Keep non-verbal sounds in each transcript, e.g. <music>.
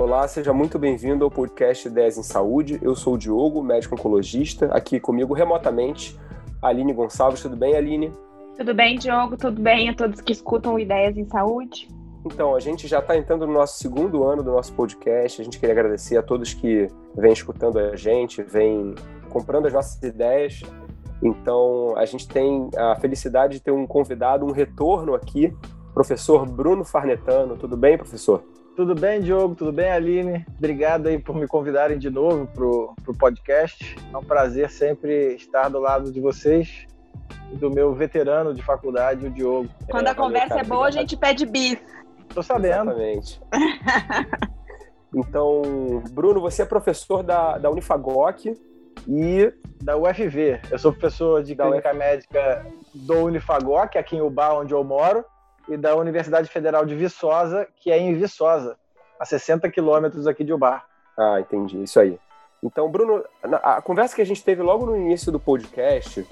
Olá, seja muito bem-vindo ao podcast Ideias em Saúde. Eu sou o Diogo, médico oncologista, aqui comigo remotamente, Aline Gonçalves. Tudo bem, Aline? Tudo bem, Diogo? Tudo bem a todos que escutam Ideias em Saúde? Então, a gente já está entrando no nosso segundo ano do nosso podcast. A gente queria agradecer a todos que vêm escutando a gente, vêm comprando as nossas ideias. Então, a gente tem a felicidade de ter um convidado, um retorno aqui, professor Bruno Farnetano. Tudo bem, professor? Tudo bem, Diogo? Tudo bem, Aline? Obrigado aí por me convidarem de novo para o podcast. É um prazer sempre estar do lado de vocês e do meu veterano de faculdade, o Diogo. Quando é, a conversa valeu, é boa, obrigado. a gente pede bis. Tô sabendo. Exatamente. <laughs> então, Bruno, você é professor da, da Unifagoc e da UFV. Eu sou professor de clínica médica do Unifagoc, aqui em Ubá, onde eu moro e da Universidade Federal de Viçosa, que é em Viçosa, a 60 quilômetros aqui de Ubar. Ah, entendi, isso aí. Então, Bruno, a conversa que a gente teve logo no início do podcast,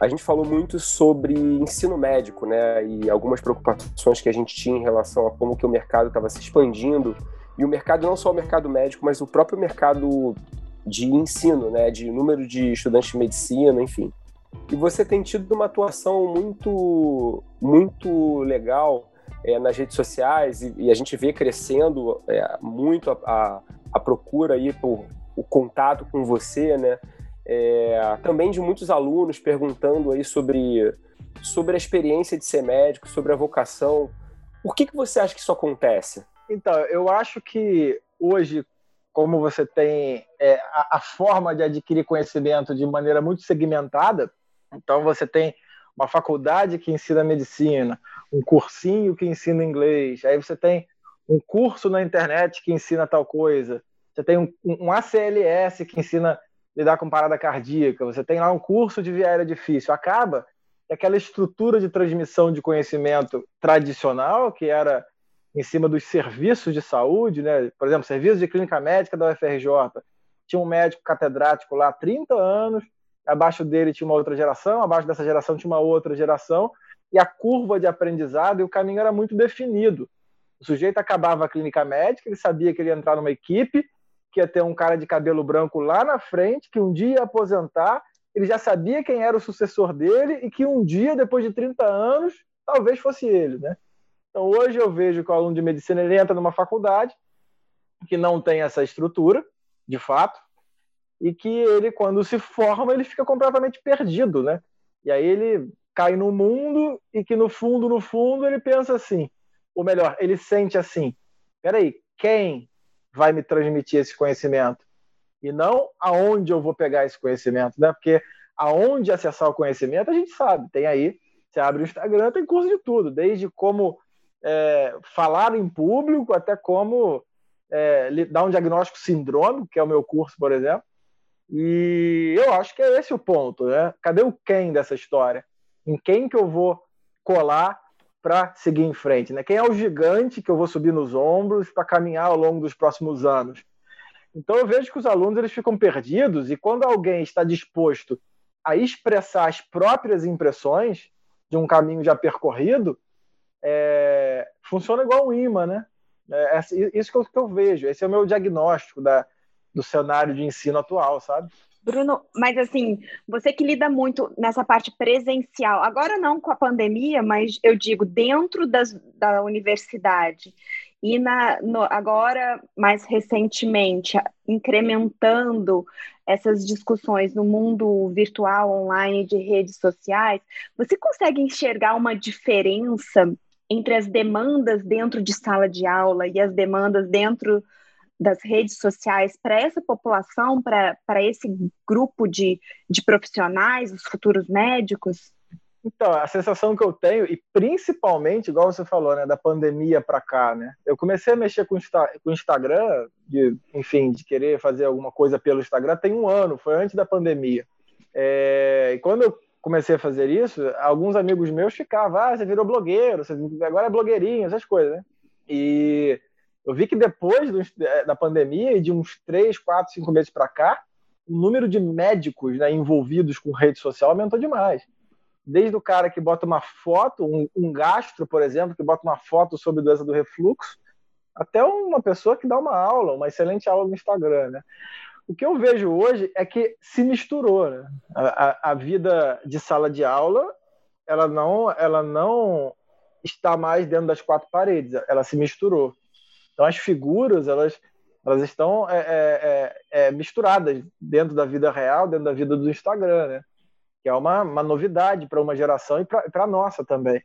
a gente falou muito sobre ensino médico, né, e algumas preocupações que a gente tinha em relação a como que o mercado estava se expandindo, e o mercado, não só o mercado médico, mas o próprio mercado de ensino, né, de número de estudantes de medicina, enfim. E você tem tido uma atuação muito, muito legal é, nas redes sociais e, e, a gente vê crescendo é, muito a, a, a, procura aí por o contato com você, né? É, também de muitos alunos perguntando aí sobre, sobre a experiência de ser médico, sobre a vocação. Por que, que você acha que isso acontece? Então, eu acho que hoje, como você tem é, a, a forma de adquirir conhecimento de maneira muito segmentada, então você tem uma faculdade que ensina medicina, um cursinho que ensina inglês, aí você tem um curso na internet que ensina tal coisa, você tem um, um ACLS que ensina lidar com parada cardíaca, você tem lá um curso de via aérea difícil. Acaba que aquela estrutura de transmissão de conhecimento tradicional, que era em cima dos serviços de saúde, né? por exemplo, serviço de clínica médica da UFRJ, tinha um médico catedrático lá há 30 anos, abaixo dele tinha uma outra geração, abaixo dessa geração tinha uma outra geração, e a curva de aprendizado e o caminho era muito definido. O sujeito acabava a clínica médica, ele sabia que ele ia entrar numa equipe, que ia ter um cara de cabelo branco lá na frente, que um dia ia aposentar, ele já sabia quem era o sucessor dele e que um dia, depois de 30 anos, talvez fosse ele, né? Então, hoje eu vejo que o aluno de medicina ele entra numa faculdade que não tem essa estrutura, de fato, e que ele, quando se forma, ele fica completamente perdido, né? E aí ele cai no mundo e que no fundo, no fundo, ele pensa assim, ou melhor, ele sente assim, peraí, quem vai me transmitir esse conhecimento? E não aonde eu vou pegar esse conhecimento, né? Porque aonde acessar o conhecimento, a gente sabe, tem aí, você abre o Instagram, tem curso de tudo, desde como é, falar em público até como é, dar um diagnóstico sindrômico, que é o meu curso, por exemplo, e eu acho que é esse o ponto, né? Cadê o quem dessa história? Em quem que eu vou colar para seguir em frente, né? Quem é o gigante que eu vou subir nos ombros para caminhar ao longo dos próximos anos? Então eu vejo que os alunos eles ficam perdidos e quando alguém está disposto a expressar as próprias impressões de um caminho já percorrido, é... funciona igual um imã, né? É, é isso que eu, que eu vejo. Esse é o meu diagnóstico da, do cenário de ensino atual, sabe? Bruno, mas assim, você que lida muito nessa parte presencial, agora não com a pandemia, mas eu digo dentro das, da universidade e na, no, agora, mais recentemente, incrementando essas discussões no mundo virtual, online, de redes sociais, você consegue enxergar uma diferença entre as demandas dentro de sala de aula e as demandas dentro das redes sociais para essa população, para esse grupo de, de profissionais, os futuros médicos? Então, a sensação que eu tenho, e principalmente, igual você falou, né, da pandemia para cá, né? Eu comecei a mexer com o Instagram, de, enfim, de querer fazer alguma coisa pelo Instagram, tem um ano, foi antes da pandemia. É, e quando eu comecei a fazer isso, alguns amigos meus ficavam, ah, você virou blogueiro, você agora é blogueirinho, essas coisas, né? E eu vi que depois do, é, da pandemia e de uns três, quatro, cinco meses para cá, o número de médicos né, envolvidos com rede social aumentou demais. Desde o cara que bota uma foto, um, um, gastro, por exemplo, que bota uma foto sobre doença do refluxo, até uma pessoa que dá uma aula, uma excelente aula no Instagram, né? O que eu vejo hoje é que se misturou, né? a, a, a vida de sala de aula, ela não, ela não está mais dentro das quatro paredes, ela se misturou. Então as figuras, elas, elas estão é, é, é, é misturadas dentro da vida real, dentro da vida do Instagram, né? Que é uma, uma novidade para uma geração e para a nossa também.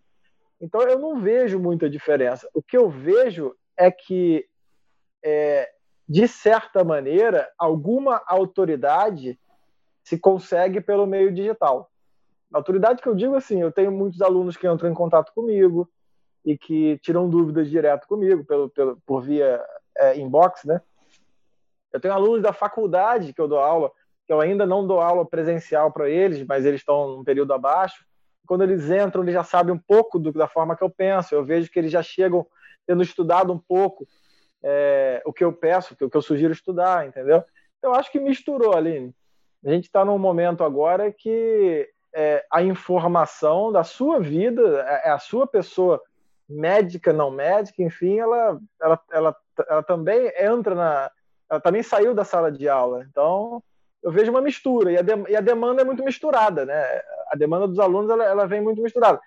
Então eu não vejo muita diferença. O que eu vejo é que, é, de certa maneira, alguma autoridade se consegue pelo meio digital. autoridade que eu digo assim, eu tenho muitos alunos que entram em contato comigo e que tiram dúvidas direto comigo pelo, pelo por via é, inbox, né? Eu tenho alunos da faculdade que eu dou aula, que eu ainda não dou aula presencial para eles, mas eles estão num período abaixo. Quando eles entram, eles já sabem um pouco do, da forma que eu penso. Eu vejo que eles já chegam tendo estudado um pouco é, o que eu peço, o que eu sugiro estudar, entendeu? Então, eu acho que misturou, Aline. A gente está num momento agora que é, a informação da sua vida, é, é a sua pessoa médica, não médica, enfim, ela, ela, ela, ela também entra na. Ela também saiu da sala de aula. Então, eu vejo uma mistura. E a, de, e a demanda é muito misturada, né? A demanda dos alunos ela, ela vem muito misturada.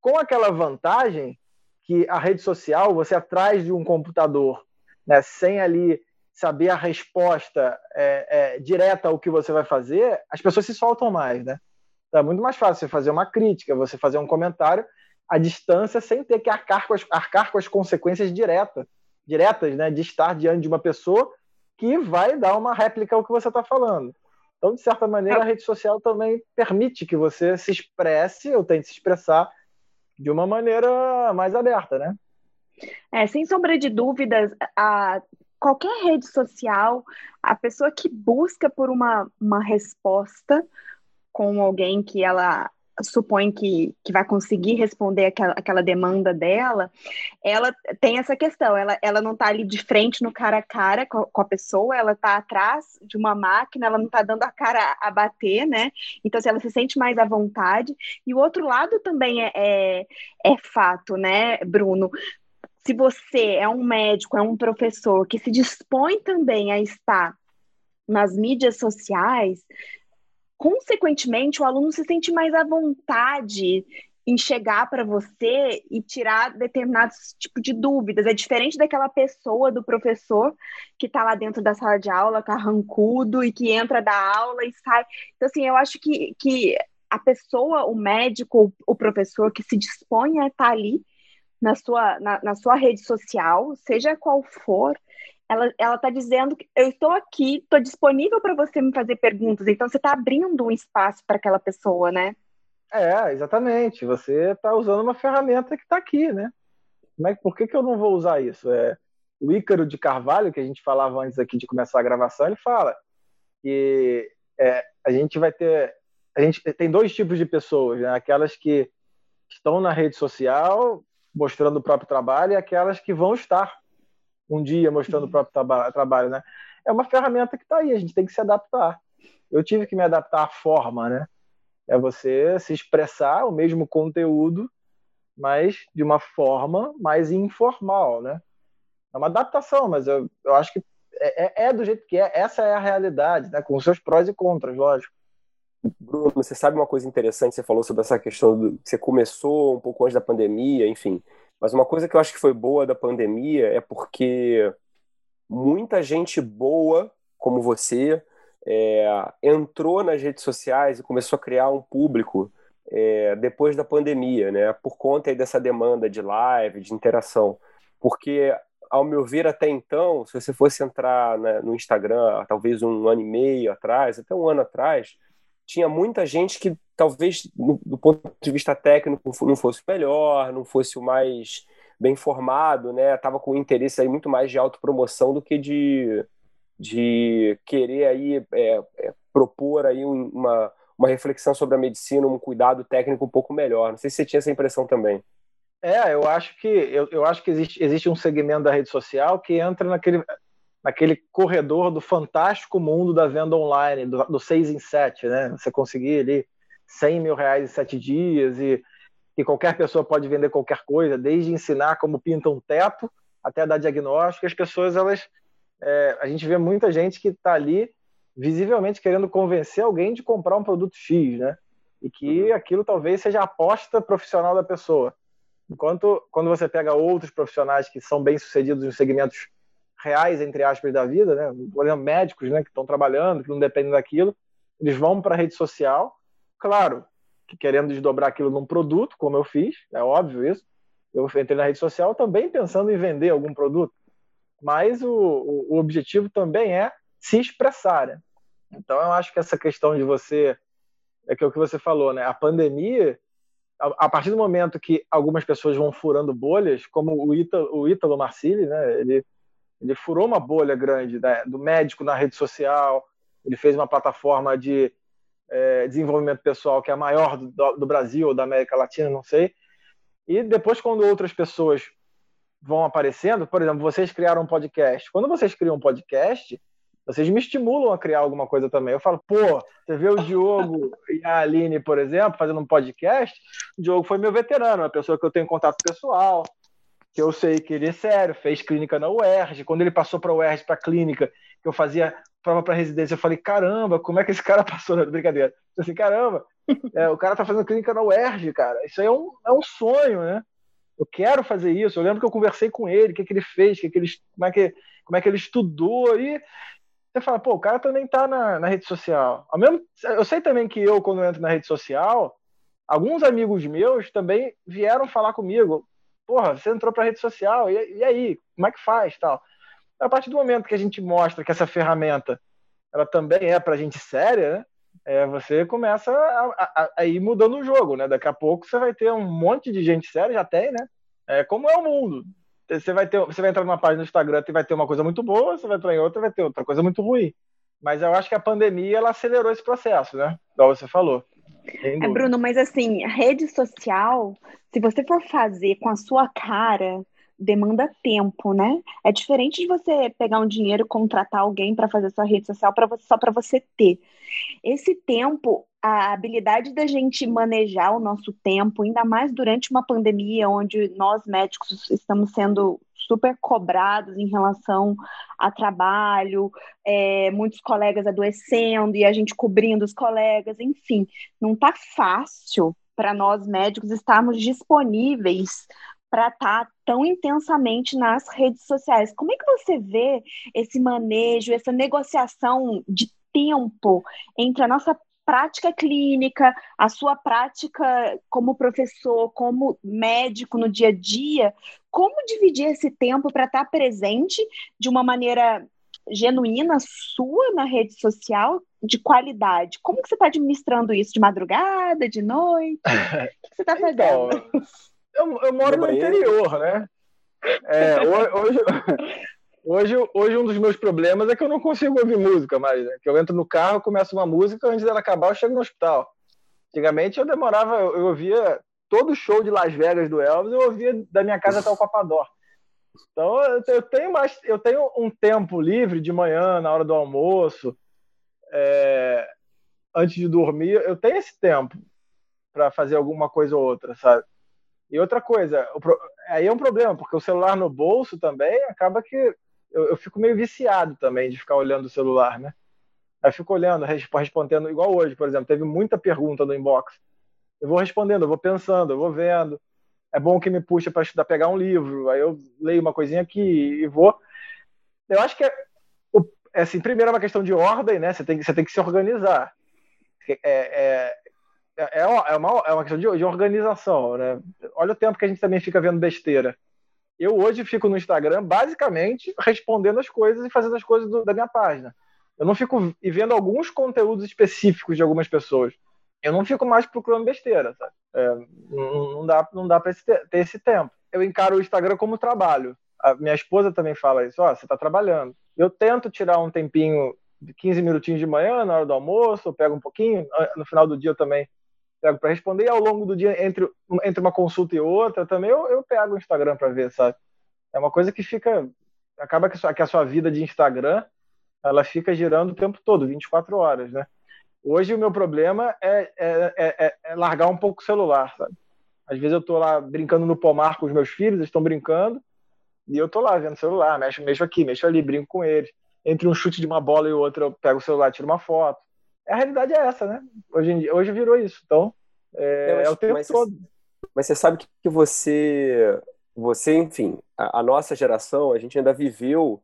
Com aquela vantagem que a rede social, você atrás de um computador, né, sem ali saber a resposta é, é, direta ao que você vai fazer, as pessoas se soltam mais, né? Então é muito mais fácil você fazer uma crítica, você fazer um comentário à distância sem ter que arcar com as, arcar com as consequências diretas, diretas, né, de estar diante de uma pessoa que vai dar uma réplica ao que você está falando. Então, de certa maneira, a rede social também permite que você se expresse ou tente se expressar de uma maneira mais aberta, né? É, sem sombra de dúvidas, a, qualquer rede social, a pessoa que busca por uma, uma resposta com alguém que ela supõe que, que vai conseguir responder aquela, aquela demanda dela, ela tem essa questão, ela, ela não está ali de frente no cara a cara com, com a pessoa, ela está atrás de uma máquina, ela não está dando a cara a bater, né? Então, se assim, ela se sente mais à vontade. E o outro lado também é, é, é fato, né, Bruno? Se você é um médico, é um professor que se dispõe também a estar nas mídias sociais, consequentemente, o aluno se sente mais à vontade em chegar para você e tirar determinados tipos de dúvidas. É diferente daquela pessoa, do professor, que está lá dentro da sala de aula, carrancudo, e que entra da aula e sai. Então, assim, eu acho que, que a pessoa, o médico, o professor que se dispõe a estar tá ali na sua, na, na sua rede social, seja qual for, ela ela está dizendo que eu estou aqui, estou disponível para você me fazer perguntas. Então você está abrindo um espaço para aquela pessoa, né? É, exatamente. Você está usando uma ferramenta que está aqui, né? Mas por que, que eu não vou usar isso? É, o Ícaro de Carvalho, que a gente falava antes aqui de começar a gravação, ele fala que é, a gente vai ter. A gente tem dois tipos de pessoas, né? aquelas que estão na rede social mostrando o próprio trabalho e aquelas que vão estar um dia mostrando o próprio traba trabalho, né? É uma ferramenta que está aí, a gente tem que se adaptar. Eu tive que me adaptar à forma, né? É você se expressar o mesmo conteúdo, mas de uma forma mais informal, né? É uma adaptação, mas eu, eu acho que é, é, é do jeito que é. Essa é a realidade, né? Com seus prós e contras, lógico. Bruno, você sabe uma coisa interessante? Você falou sobre essa questão do que você começou um pouco antes da pandemia, enfim. Mas uma coisa que eu acho que foi boa da pandemia é porque muita gente boa, como você, é, entrou nas redes sociais e começou a criar um público é, depois da pandemia, né? Por conta dessa demanda de live, de interação. Porque, ao meu ver, até então, se você fosse entrar né, no Instagram, talvez um ano e meio atrás, até um ano atrás, tinha muita gente que talvez do ponto de vista técnico não fosse o melhor, não fosse o mais bem formado, né? Tava com interesse aí muito mais de autopromoção do que de, de querer aí é, é, propor aí uma, uma reflexão sobre a medicina, um cuidado técnico um pouco melhor. Não sei se você tinha essa impressão também. É, eu acho que eu, eu acho que existe, existe um segmento da rede social que entra naquele, naquele corredor do fantástico mundo da venda online, do, do 6 em 7, né? Você conseguir ali 100 mil reais em sete dias e que qualquer pessoa pode vender qualquer coisa, desde ensinar como pinta um teto até dar diagnóstico. As pessoas, elas, é, a gente vê muita gente que está ali visivelmente querendo convencer alguém de comprar um produto X, né? E que uhum. aquilo talvez seja a aposta profissional da pessoa. Enquanto quando você pega outros profissionais que são bem sucedidos em segmentos reais, entre aspas, da vida, né? Por exemplo, médicos, né? Que estão trabalhando, que não dependem daquilo, eles vão para a rede social, claro, que querendo desdobrar aquilo num produto, como eu fiz, é óbvio isso. Eu entrei na rede social também pensando em vender algum produto, mas o, o, objetivo também é se expressar. Né? Então, eu acho que essa questão de você, é que é o que você falou, né? A pandemia, a, a partir do momento que algumas pessoas vão furando bolhas, como o Ítalo, o Ítalo Marcilli, né? Ele, ele furou uma bolha grande né? do médico na rede social, ele fez uma plataforma de é, desenvolvimento pessoal que é a maior do, do Brasil ou da América Latina, não sei. E depois, quando outras pessoas vão aparecendo, por exemplo, vocês criaram um podcast. Quando vocês criam um podcast, vocês me estimulam a criar alguma coisa também. Eu falo, pô, você vê o Diogo e a Aline, por exemplo, fazendo um podcast. O Diogo foi meu veterano, uma pessoa que eu tenho contato pessoal, que eu sei que ele é sério, fez clínica na UERJ. Quando ele passou para a UERJ, para clínica, que eu fazia prova para residência, eu falei, caramba, como é que esse cara <laughs> passou na brincadeira? Eu assim, caramba, é, o cara tá fazendo clínica na UERJ, cara. Isso aí é um, é um sonho, né? Eu quero fazer isso. Eu lembro que eu conversei com ele, o que, que ele fez, que que ele, como, é que, como é que ele estudou. E você fala, pô, o cara também tá na, na rede social. Ao mesmo, eu sei também que eu, quando eu entro na rede social, alguns amigos meus também vieram falar comigo. Porra, você entrou pra rede social, e, e aí? Como é que faz tal? A partir do momento que a gente mostra que essa ferramenta ela também é para gente séria, né? É, você começa a, a, a, ir mudando o jogo, né? Daqui a pouco você vai ter um monte de gente séria, já tem, né? É, como é o mundo. Você vai, ter, você vai entrar numa página do Instagram e vai ter uma coisa muito boa, você vai entrar em outra vai ter outra coisa muito ruim. Mas eu acho que a pandemia ela acelerou esse processo, né? Igual você falou. É, Bruno, mas assim, rede social, se você for fazer com a sua cara, demanda tempo, né? É diferente de você pegar um dinheiro, contratar alguém para fazer sua rede social para só para você ter. Esse tempo, a habilidade da gente manejar o nosso tempo, ainda mais durante uma pandemia onde nós médicos estamos sendo super cobrados em relação a trabalho, é, muitos colegas adoecendo e a gente cobrindo os colegas, enfim, não tá fácil para nós médicos estarmos disponíveis para estar tá tão intensamente nas redes sociais. Como é que você vê esse manejo, essa negociação de tempo entre a nossa prática clínica, a sua prática como professor, como médico no dia a dia? Como dividir esse tempo para estar tá presente de uma maneira genuína sua na rede social de qualidade. Como que você está administrando isso? De madrugada, de noite? <laughs> O que você está fazendo? Então, eu, eu moro no, no interior, né? É, hoje, hoje, hoje um dos meus problemas é que eu não consigo ouvir música mais. Né? Que eu entro no carro, começo uma música, antes dela acabar eu chego no hospital. Antigamente eu demorava, eu ouvia todo show de Las Vegas do Elvis, eu ouvia da minha casa até o Papador. Então eu tenho mais, eu tenho um tempo livre de manhã, na hora do almoço, é, antes de dormir, eu tenho esse tempo para fazer alguma coisa ou outra, sabe? E outra coisa, aí é um problema, porque o celular no bolso também acaba que eu, eu fico meio viciado também de ficar olhando o celular, né? Aí eu fico olhando, respondendo, igual hoje, por exemplo, teve muita pergunta no inbox. Eu vou respondendo, eu vou pensando, eu vou vendo. É bom que me puxa para estudar, pegar um livro, aí eu leio uma coisinha aqui e vou. Eu acho que é, é assim, primeiro é uma questão de ordem, né? Você tem, você tem que se organizar. É, é, é, é, uma, é uma questão de, de, organização, né? Olha o tempo que a gente também fica vendo besteira. Eu hoje fico no Instagram basicamente respondendo as coisas e fazendo as coisas do, da minha página. Eu não fico vendo alguns conteúdos específicos de algumas pessoas. Eu não fico mais procurando besteira, sabe? É, não, não, dá, não dá para ter esse tempo. Eu encaro o Instagram como trabalho. A minha esposa também fala isso. Ó, oh, você está trabalhando. Eu tento tirar um tempinho de 15 minutinhos de manhã, na hora do almoço, pego um pouquinho. No final do dia eu também pego para responder, e ao longo do dia, entre, entre uma consulta e outra, também eu, eu pego o Instagram para ver, sabe? É uma coisa que fica. Acaba que, que a sua vida de Instagram ela fica girando o tempo todo, 24 horas, né? Hoje o meu problema é, é, é, é largar um pouco o celular, sabe? Às vezes eu estou lá brincando no pomar com os meus filhos, eles estão brincando, E eu tô lá vendo o celular, mexo, mexo aqui, mexo ali, brinco com eles. Entre um chute de uma bola e outro, eu pego o celular tiro uma foto. A realidade é essa, né? Hoje, dia, hoje virou isso. Então, é, mas, é o tempo mas todo. Você, mas você sabe que você, você enfim, a, a nossa geração, a gente ainda viveu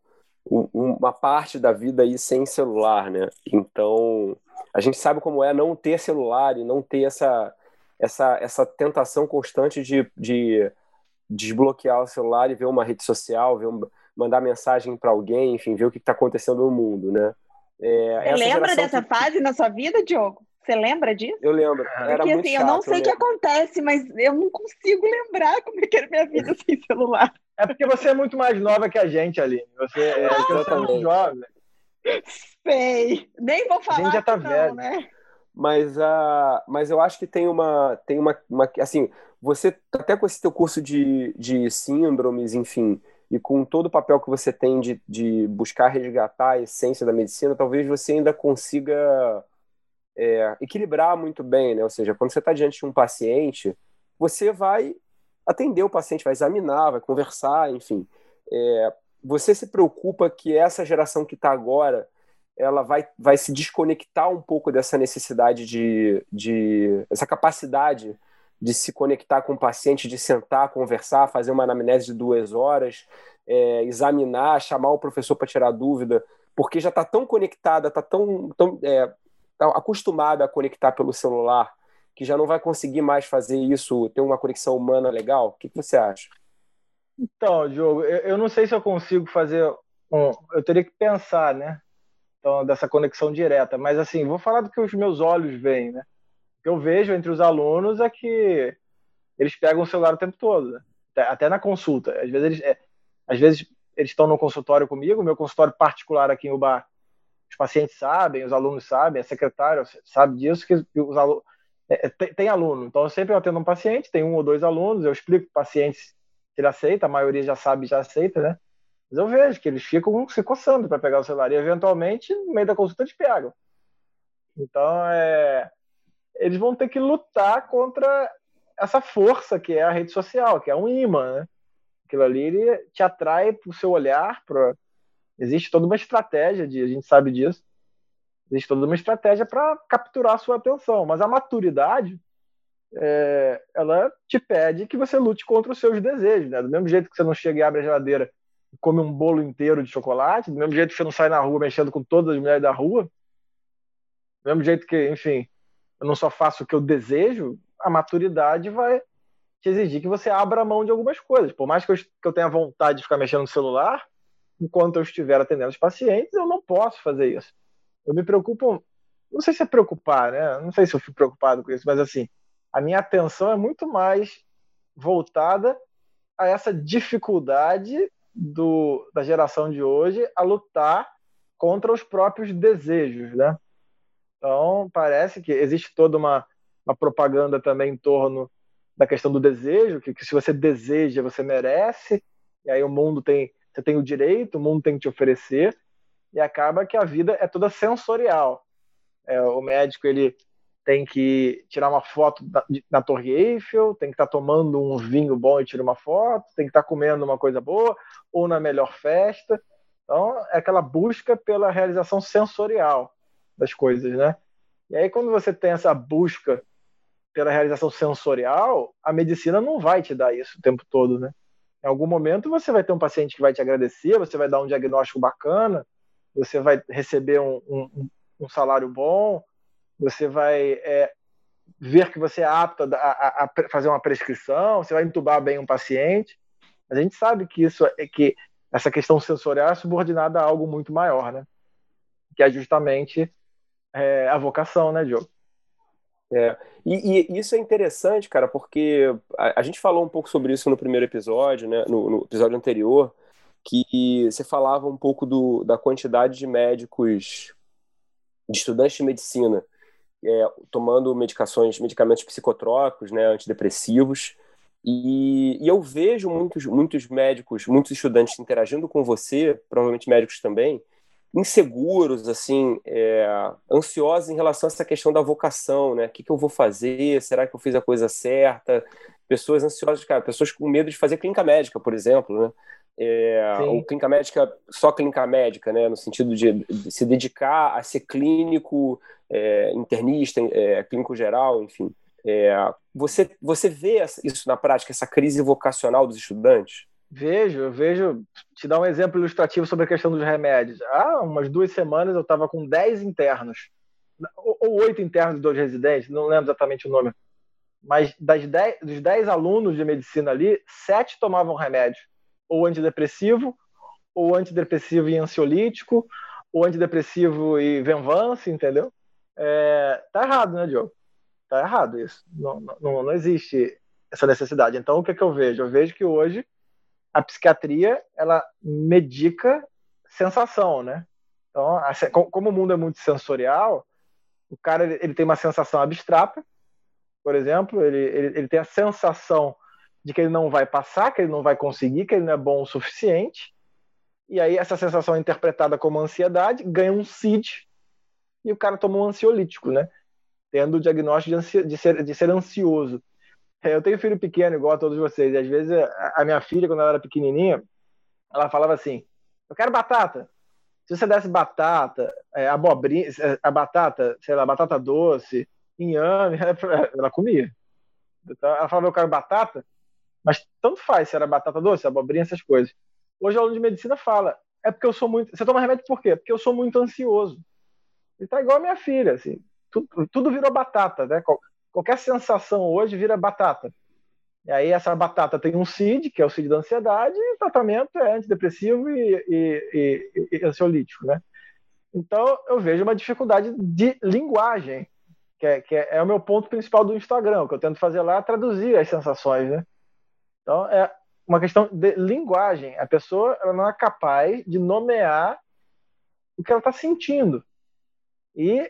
uma parte da vida aí sem celular, né? Então, a gente sabe como é não ter celular e não ter essa, essa, essa tentação constante de, de desbloquear o celular e ver uma rede social, ver um, mandar mensagem para alguém, enfim, ver o que está acontecendo no mundo, né? É, Você lembra dessa que... fase na sua vida, Diogo? Você lembra disso? Eu lembro. Era Porque assim, chato, eu não sei o que acontece, mas eu não consigo <laughs> lembrar como é que era minha vida sem celular. É porque você é muito mais nova que a gente, Aline. Você é, ah, você é muito jovem. Sei. Nem vou falar. A gente já tá não, velho. né? Mas, uh, mas eu acho que tem uma. Tem uma, uma assim, você, até com esse teu curso de, de síndromes, enfim, e com todo o papel que você tem de, de buscar resgatar a essência da medicina, talvez você ainda consiga é, equilibrar muito bem, né? Ou seja, quando você está diante de um paciente, você vai atender o paciente, vai examinar, vai conversar, enfim. É, você se preocupa que essa geração que está agora ela vai, vai se desconectar um pouco dessa necessidade de, de essa capacidade de se conectar com o paciente, de sentar, conversar, fazer uma anamnese de duas horas, é, examinar, chamar o professor para tirar dúvida, porque já está tão conectada, está tão, tão é, tá acostumada a conectar pelo celular, que já não vai conseguir mais fazer isso, ter uma conexão humana legal? O que, que você acha? Então, Diogo, eu, eu não sei se eu consigo fazer um, eu teria que pensar, né? Então, dessa conexão direta. Mas, assim, vou falar do que os meus olhos veem, né? O que eu vejo entre os alunos é que eles pegam o celular o tempo todo, né? até na consulta. Às vezes eles, é, às vezes eles estão no consultório comigo, meu consultório particular aqui em Ubar, os pacientes sabem, os alunos sabem, a secretária sabe disso, que os alunos... É, é, tem, tem, aluno, então eu sempre atendo um paciente, tem um ou dois alunos, eu explico para o paciente se ele aceita, a maioria já sabe, já aceita, né? Mas eu vejo que eles ficam se coçando para pegar o celular e, eventualmente, no meio da consulta, eles pegam. Então, é... eles vão ter que lutar contra essa força que é a rede social, que é um imã, né? Aquilo ali te atrai para o seu olhar, pra... existe toda uma estratégia, de, a gente sabe disso, existe toda uma estratégia para capturar a sua atenção, mas a maturidade é, ela te pede que você lute contra os seus desejos, né? Do mesmo jeito que você não chega e abre a geladeira come um bolo inteiro de chocolate, do mesmo jeito que você não sai na rua mexendo com todas as mulheres da rua, do mesmo jeito que, enfim, eu não só faço o que eu desejo, a maturidade vai te exigir que você abra mão de algumas coisas. Por mais que eu, que eu tenha vontade de ficar mexendo no celular, enquanto eu estiver atendendo os pacientes, eu não posso fazer isso. Eu me preocupo, não sei se é preocupar, né? Não sei se eu fico preocupado com isso, mas assim, a minha atenção é muito mais voltada a essa dificuldade do, da geração de hoje a lutar contra os próprios desejos, né? Então, parece que existe toda uma, uma propaganda também em torno da questão do desejo, que, que, se você deseja, você merece, e aí o mundo tem, você tem o direito, o mundo tem que te oferecer, e acaba que a vida é toda sensorial. É, o médico, ele tem que tirar uma foto na, na Torre Eiffel, tem que estar tá tomando um vinho bom e tirar uma foto, tem que estar tá comendo uma coisa boa, ou na melhor festa. Então, é aquela busca pela realização sensorial das coisas, né? E aí, quando você tem essa busca pela realização sensorial, a medicina não vai te dar isso o tempo todo, né? Em algum momento você vai ter um paciente que vai te agradecer, você vai dar um diagnóstico bacana, você vai receber um, um, um salário bom, você vai é, ver que você é apto a, a, a, fazer uma prescrição, você vai entubar bem um paciente. A gente sabe que isso é que essa questão sensorial é subordinada a algo muito maior, né? Que é justamente é, a vocação, né, Diogo? É, e, e, isso é interessante, cara, porque a, a, gente falou um pouco sobre isso no primeiro episódio, né, no, no episódio anterior, que você falava um pouco do, da quantidade de médicos, de estudantes de medicina é, tomando medicações, medicamentos psicotrópicos, né, antidepressivos. E, e, eu vejo muitos, muitos médicos, muitos estudantes interagindo com você, provavelmente médicos também, inseguros, assim, é, ansiosos em relação a essa questão da vocação, né? O que, que eu vou fazer? Será que eu fiz a coisa certa? Pessoas ansiosas, cara, pessoas com medo de fazer clínica médica, por exemplo, né? é, ou clínica médica, só clínica médica, né, no sentido de, de se dedicar a ser clínico, é, internista, é, clínico geral, enfim. É, você, você vê isso na prática, essa crise vocacional dos estudantes? Vejo, eu vejo. Te dar um exemplo ilustrativo sobre a questão dos remédios. Há umas duas semanas eu estava com 10 internos, ou oito internos e dois residentes, não lembro exatamente o nome. Mas das dez, dos 10 alunos de medicina ali, sete tomavam remédio ou antidepressivo, ou antidepressivo e ansiolítico, ou antidepressivo e Venvance, entendeu? É, tá errado, né, Diogo? Tá errado isso. Não, não, não existe essa necessidade. Então, o que, é que eu vejo? Eu vejo que hoje a psiquiatria, ela medica sensação, né? Então, como o mundo é muito sensorial, o cara ele tem uma sensação abstrata, por exemplo, ele, ele, ele tem a sensação de que ele não vai passar, que ele não vai conseguir, que ele não é bom o suficiente. E aí essa sensação é interpretada como ansiedade, ganha um CID e o cara toma um ansiolítico, né? Tendo o diagnóstico de, ansi de, ser, de ser ansioso. É, eu tenho filho pequeno, igual a todos vocês, e às vezes a minha filha, quando ela era pequenininha, ela falava assim: Eu quero batata. Se você desse batata, é, abobrinha, é, a batata, sei lá, batata doce, inhame, <laughs> ela comia. Então, ela falava: Eu quero batata. Mas tanto faz se era batata doce, abobrinha, essas coisas. Hoje o aluno de medicina fala, é porque eu sou muito. Você toma remédio por quê? Porque eu sou muito ansioso. Ele tá igual a minha filha, assim. Tudo, tudo virou batata, né? Qualquer sensação hoje vira batata. E aí essa batata tem um CID, que é o CID da ansiedade, e o tratamento é antidepressivo e, e, e, e ansiolítico, né? Então eu vejo uma dificuldade de linguagem, que é, que é, é o meu ponto principal do Instagram. O que eu tento fazer lá é traduzir as sensações, né? Então, é uma questão de linguagem. A pessoa ela não é capaz de nomear o que ela está sentindo. E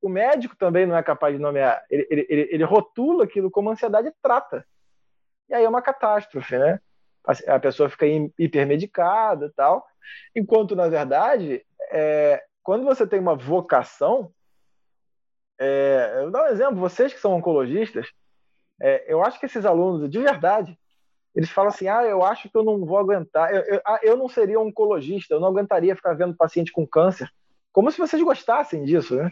o médico também não é capaz de nomear. Ele, ele, ele, rotula aquilo como ansiedade e trata. E aí é uma catástrofe, né? A pessoa fica hipermedicada e tal. Enquanto, na verdade, é, quando você tem uma vocação, é, eu vou dar um exemplo, vocês que são oncologistas, é, eu acho que esses alunos, de verdade, eles falam assim: ah, eu acho que eu não vou aguentar, eu, eu, ah, eu não seria oncologista, eu não aguentaria ficar vendo paciente com câncer. Como se vocês gostassem disso, né?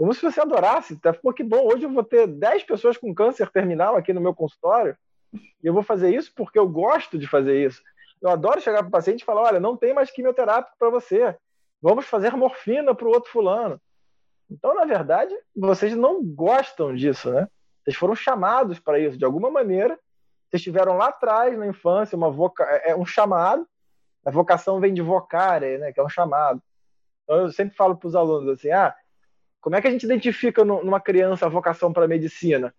Como se você adorasse. Tá? Pô, que bom, hoje eu vou ter 10 pessoas com câncer terminal aqui no meu consultório, e eu vou fazer isso porque eu gosto de fazer isso. Eu adoro chegar para o paciente e falar: olha, não tem mais quimioterápico para você, vamos fazer morfina para o outro fulano. Então, na verdade, vocês não gostam disso, né? Vocês foram chamados para isso de alguma maneira vocês tiveram lá atrás, na infância, uma voca... é, é um chamado. A vocação vem de vocare, né, que é um chamado. Então, eu sempre falo para os alunos assim: ah, como é que a gente identifica numa criança a vocação para a medicina?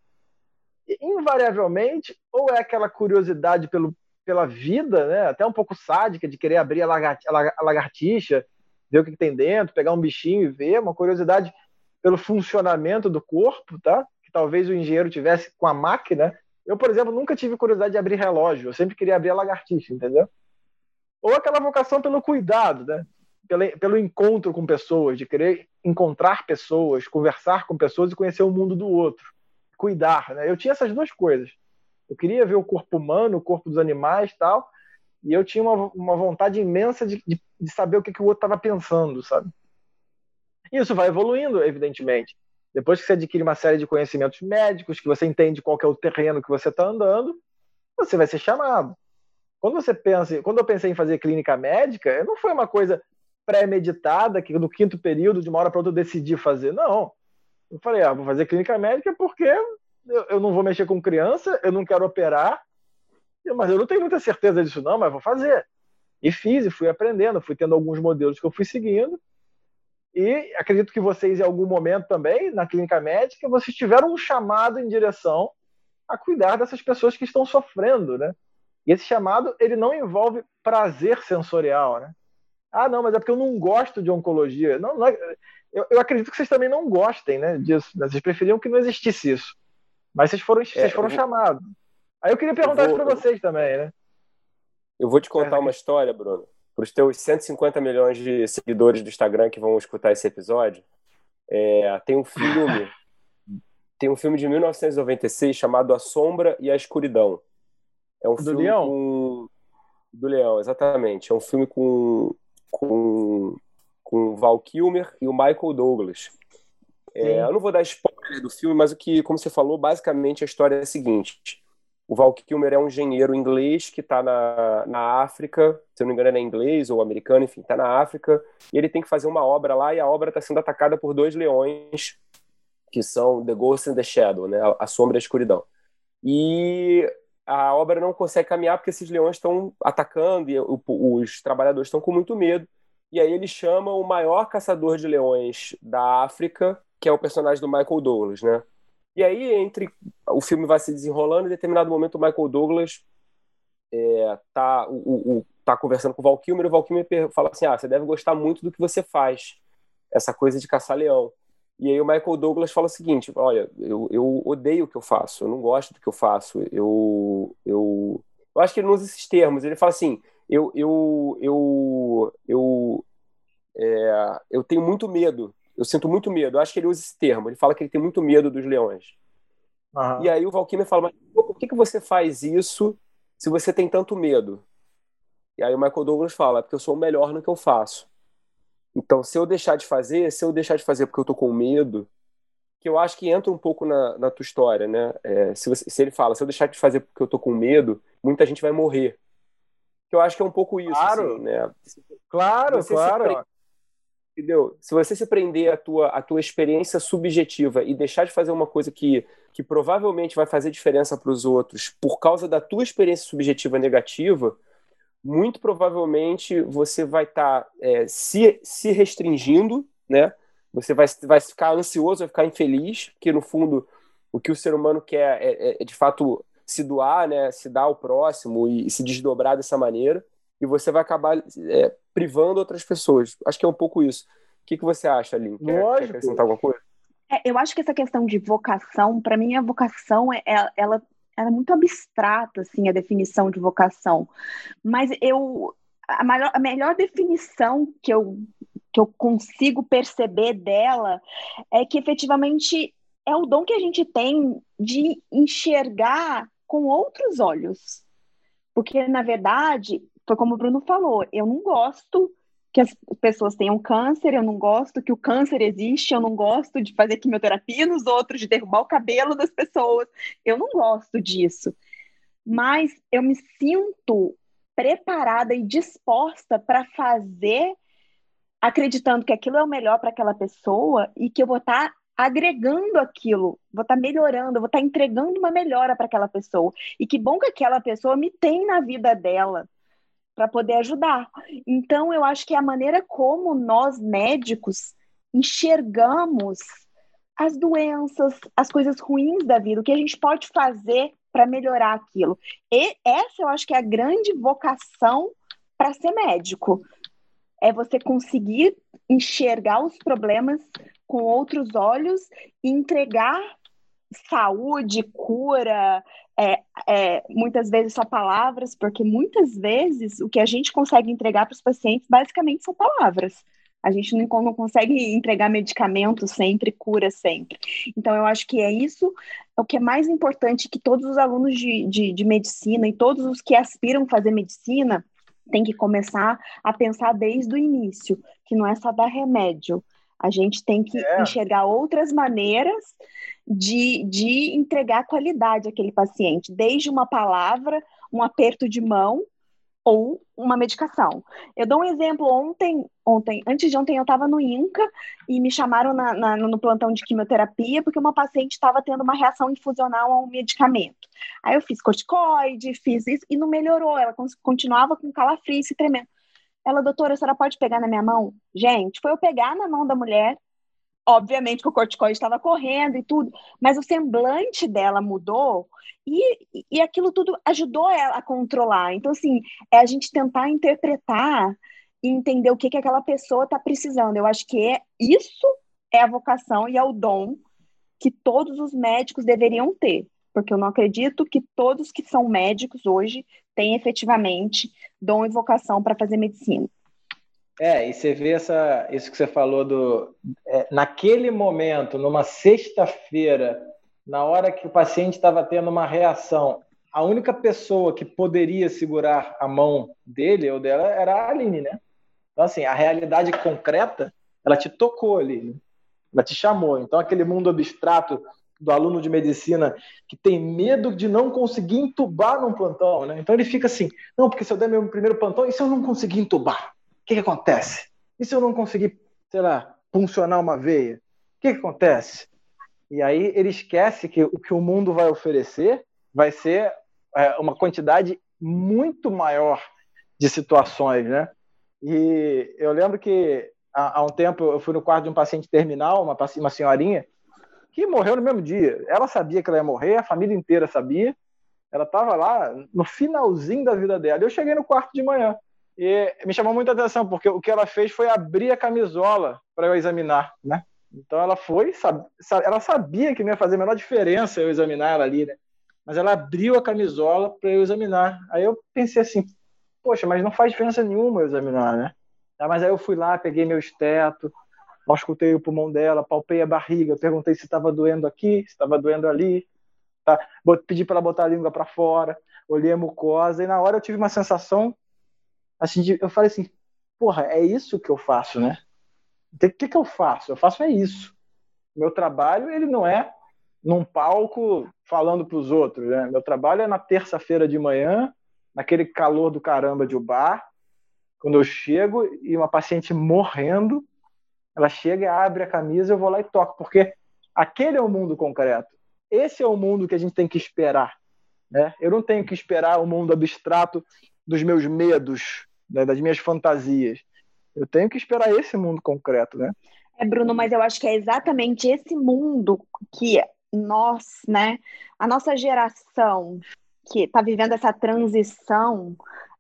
Invariavelmente, ou é aquela curiosidade pelo, pela vida, né, até um pouco sádica, de querer abrir a, a lagartixa, ver o que, que tem dentro, pegar um bichinho e ver, uma curiosidade pelo funcionamento do corpo, tá? Que talvez o engenheiro tivesse com a máquina, eu, por exemplo, nunca tive curiosidade de abrir relógio, eu sempre queria abrir a lagartixa, entendeu? Ou aquela vocação pelo cuidado, né? Pelo, encontro com pessoas, de querer encontrar pessoas, conversar com pessoas e conhecer o mundo do outro. Cuidar, né? Eu tinha essas duas coisas. Eu queria ver o corpo humano, o corpo dos animais tal, e eu tinha uma, uma vontade imensa de, de, de saber o que, que o outro estava pensando, sabe? Isso vai evoluindo, evidentemente. Depois que você adquire uma série de conhecimentos médicos, que você entende qual é o terreno que você está andando, você vai ser chamado. Quando você pensa, quando eu pensei em fazer clínica médica, não foi uma coisa pré-meditada que no quinto período, de uma hora para outra, eu decidi fazer. Não. Eu falei, ah, vou fazer clínica médica porque eu, eu não vou mexer com criança, eu não quero operar, mas eu não tenho muita certeza disso não, mas vou fazer. E fiz, e fui aprendendo, fui tendo alguns modelos que eu fui seguindo, e acredito que vocês, em algum momento também, na clínica médica, vocês tiveram um chamado em direção a cuidar dessas pessoas que estão sofrendo, né? E esse chamado, ele não envolve prazer sensorial, né? Ah, não, mas é porque eu não gosto de oncologia. Não, não é... eu, eu, acredito que vocês também não gostem né, disso. Né? Vocês preferiam que não existisse isso. Mas vocês foram, é, vocês foram chamados. Aí eu queria perguntar vou... isso para vocês também, né? Eu vou te contar uma história, Bruno para os teus 150 milhões de seguidores do Instagram que vão escutar esse episódio, é, tem um filme, <laughs> tem um filme de 1996 chamado A Sombra e a Escuridão. É um do filme Leão? com Do Leão, exatamente. É um filme com, com, com o Val Kilmer e o Michael Douglas. É, eu não vou dar spoiler do filme, mas o que, como você falou, basicamente a história é a seguinte: o Val Kilmer é um engenheiro inglês que está na, na África, se não me engano é inglês ou americano, enfim, está na África, e ele tem que fazer uma obra lá, e a obra está sendo atacada por dois leões, que são The Ghost and the Shadow, né, a sombra e a escuridão. E a obra não consegue caminhar porque esses leões estão atacando e os trabalhadores estão com muito medo. E aí ele chama o maior caçador de leões da África, que é o personagem do Michael Douglas, né? E aí, entre o filme vai se desenrolando, em determinado momento o Michael Douglas é, tá, o, o, tá conversando com o Val Kilmer, e o Val Kilmer fala assim, ah, você deve gostar muito do que você faz, essa coisa de caçar leão. E aí o Michael Douglas fala o seguinte, olha, eu, eu odeio o que eu faço, eu não gosto do que eu faço, eu, eu, eu acho que ele não usa esses termos, ele fala assim, eu, eu, eu, eu, é, eu tenho muito medo eu sinto muito medo. Eu acho que ele usa esse termo. Ele fala que ele tem muito medo dos leões. Uhum. E aí o Valkyrie fala, mas por que, que você faz isso se você tem tanto medo? E aí o Michael Douglas fala, é porque eu sou o melhor no que eu faço. Então, se eu deixar de fazer, se eu deixar de fazer porque eu tô com medo, que eu acho que entra um pouco na, na tua história, né? É, se, você, se ele fala, se eu deixar de fazer porque eu tô com medo, muita gente vai morrer. Que eu acho que é um pouco isso, claro. Assim, né? Claro, você claro entendeu? Se você se prender à tua, à tua experiência subjetiva e deixar de fazer uma coisa que, que provavelmente vai fazer diferença para os outros por causa da tua experiência subjetiva negativa, muito provavelmente você vai estar tá, é, se, se restringindo, né? Você vai, vai ficar ansioso, vai ficar infeliz, porque no fundo o que o ser humano quer é, é, é de fato se doar, né? Se dar ao próximo e, e se desdobrar dessa maneira e você vai acabar é, privando outras pessoas. Acho que é um pouco isso. O que, que você acha, Aline? Quer, Lógico. quer acrescentar alguma coisa? É, eu acho que essa questão de vocação, para mim, a vocação, é, ela, ela, é muito abstrata, assim, a definição de vocação. Mas eu, a, maior, a melhor definição que eu, que eu consigo perceber dela é que, efetivamente, é o dom que a gente tem de enxergar com outros olhos. Porque, na verdade, foi como o Bruno falou, eu não gosto que as pessoas tenham câncer, eu não gosto que o câncer existe, eu não gosto de fazer quimioterapia nos outros, de derrubar o cabelo das pessoas, eu não gosto disso. Mas eu me sinto preparada e disposta para fazer acreditando que aquilo é o melhor para aquela pessoa e que eu vou estar tá agregando aquilo, vou estar tá melhorando, vou estar tá entregando uma melhora para aquela pessoa. E que bom que aquela pessoa me tem na vida dela para poder ajudar. Então, eu acho que é a maneira como nós médicos enxergamos as doenças, as coisas ruins da vida, o que a gente pode fazer para melhorar aquilo. E essa eu acho que é a grande vocação para ser médico. É você conseguir enxergar os problemas com outros olhos e entregar saúde, cura, é, é, muitas vezes só palavras, porque muitas vezes o que a gente consegue entregar para os pacientes basicamente são palavras. A gente não, não consegue entregar medicamento sempre, cura sempre. Então, eu acho que é isso o que é mais importante que todos os alunos de, de, de medicina e todos os que aspiram fazer medicina têm que começar a pensar desde o início, que não é só dar remédio, a gente tem que é. enxergar outras maneiras de, de entregar qualidade àquele paciente, desde uma palavra, um aperto de mão ou uma medicação. Eu dou um exemplo. Ontem, ontem, antes de ontem, eu estava no INCA e me chamaram na, na, no plantão de quimioterapia porque uma paciente estava tendo uma reação infusional a um medicamento. Aí eu fiz corticoide, fiz isso e não melhorou. Ela continuava com calafrios e tremendo. Ela, doutora, a senhora pode pegar na minha mão? Gente, foi eu pegar na mão da mulher. Obviamente que o corticoide estava correndo e tudo, mas o semblante dela mudou e, e aquilo tudo ajudou ela a controlar. Então, assim, é a gente tentar interpretar e entender o que, que aquela pessoa está precisando. Eu acho que é isso é a vocação e é o dom que todos os médicos deveriam ter porque eu não acredito que todos que são médicos hoje têm efetivamente dom e vocação para fazer medicina. É, e você vê essa, isso que você falou do. É, naquele momento, numa sexta-feira, na hora que o paciente estava tendo uma reação, a única pessoa que poderia segurar a mão dele ou dela era a Aline, né? Então, assim, a realidade concreta, ela te tocou ali, né? ela te chamou. Então, aquele mundo abstrato do aluno de medicina que tem medo de não conseguir entubar num plantão, né? Então ele fica assim, não, porque se eu der meu primeiro plantão, e se eu não conseguir entubar? O que, que acontece? E se eu não conseguir, sei lá, funcionar uma veia? O que, que acontece? E aí ele esquece que o que o mundo vai oferecer vai ser é, uma quantidade muito maior de situações, né? E eu lembro que há, há um tempo eu fui no quarto de um paciente terminal, uma, uma senhorinha, que morreu no mesmo dia. Ela sabia que ela ia morrer, a família inteira sabia. Ela estava lá no finalzinho da vida dela. Eu cheguei no quarto de manhã e me chamou muita atenção porque o que ela fez foi abrir a camisola para eu examinar, né? Então ela foi, ela sabia que não ia fazer a menor diferença eu examinar ela ali, né? Mas ela abriu a camisola para eu examinar. Aí eu pensei assim, poxa, mas não faz diferença nenhuma eu examinar, né? Mas aí eu fui lá, peguei meu esteto, auscultei o pulmão dela, palpei a barriga, perguntei se estava doendo aqui, se estava doendo ali, tá? pedi para ela botar a língua para fora, olhei a mucosa e na hora eu tive uma sensação assim, de, eu falei assim, porra, é isso que eu faço, né? O que, que, eu faço? Eu faço é isso. Meu trabalho ele não é num palco falando para os outros, né? Meu trabalho é na terça-feira de manhã, naquele calor do caramba de um bar, quando eu chego e uma paciente morrendo ela chega, abre a camisa, eu vou lá e toco, porque aquele é o mundo concreto. Esse é o mundo que a gente tem que esperar. Né? Eu não tenho que esperar o mundo abstrato dos meus medos, né? das minhas fantasias. Eu tenho que esperar esse mundo concreto, né? É, Bruno, mas eu acho que é exatamente esse mundo que nós, né, a nossa geração que está vivendo essa transição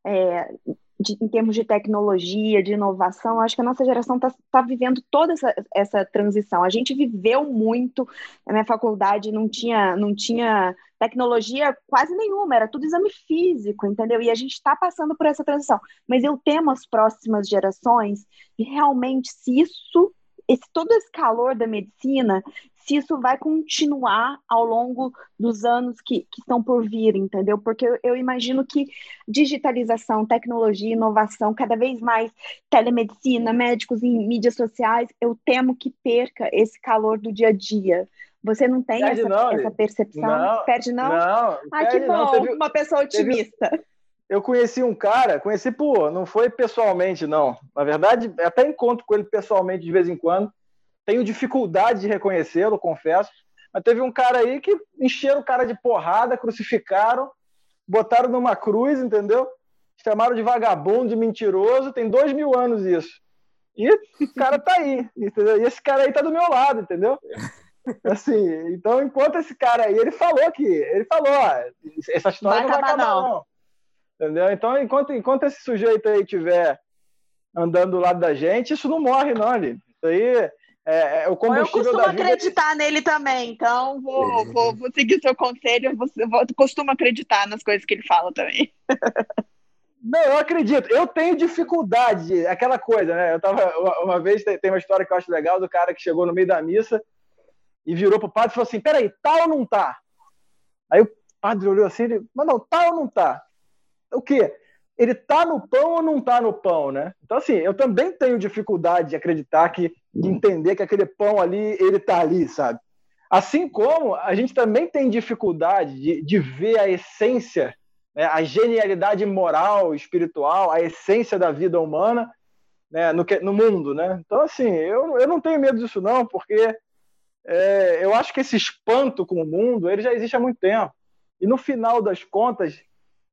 é, de, em termos de tecnologia, de inovação, acho que a nossa geração está tá vivendo toda essa, essa transição. A gente viveu muito, na minha faculdade não tinha, não tinha tecnologia quase nenhuma, era tudo exame físico, entendeu? E a gente está passando por essa transição. Mas eu temo as próximas gerações e realmente se isso, esse, todo esse calor da medicina, se isso vai continuar ao longo dos anos que, que estão por vir, entendeu? Porque eu, eu, imagino que digitalização, tecnologia, inovação, cada vez mais telemedicina, médicos em mídias sociais, eu temo que perca esse calor do dia a dia. Você não tem essa, não, essa, percepção? Não, perde não? Não. Ah, que bom, teve, uma pessoa otimista. Eu conheci um cara, conheci, pô, não foi pessoalmente, não. Na verdade, até encontro com ele pessoalmente de vez em quando tenho dificuldade de reconhecê-lo, confesso. Mas teve um cara aí que encheram o cara de porrada, crucificaram, botaram numa cruz, entendeu? Chamaram de vagabundo, de mentiroso. Tem dois mil anos isso. E o cara tá aí, entendeu? E esse cara aí tá do meu lado, entendeu? Assim, então, enquanto esse cara aí, ele falou que, ele falou, ó, essa história vai não vai acabar, não. não. Entendeu? Então, enquanto, enquanto esse sujeito aí estiver andando do lado da gente, isso não morre, não, ali. Isso aí é, é o combustível eu costumo acreditar nele também, então vou, vou, vou seguir seu conselho. Vou, vou, costumo acreditar nas coisas que ele fala também. <laughs> Não, eu acredito. Eu tenho dificuldade, aquela coisa, né? Eu tava uma vez tem uma história que eu acho legal do cara que chegou no meio da missa e virou pro padre e falou assim: "Peraí, tá ou não tá?" Aí o padre olhou assim, ele, mas não, tá ou não tá? O quê? ele tá no pão ou não tá no pão, né? Então, assim, eu também tenho dificuldade de acreditar que, de entender que aquele pão ali, ele tá ali, sabe? Assim como a gente também tem dificuldade de, de ver a essência, né, a genialidade moral, espiritual, a essência da vida humana né, no, no mundo, né? Então, assim, eu, eu não tenho medo disso não, porque é, eu acho que esse espanto com o mundo, ele já existe há muito tempo. E no final das contas,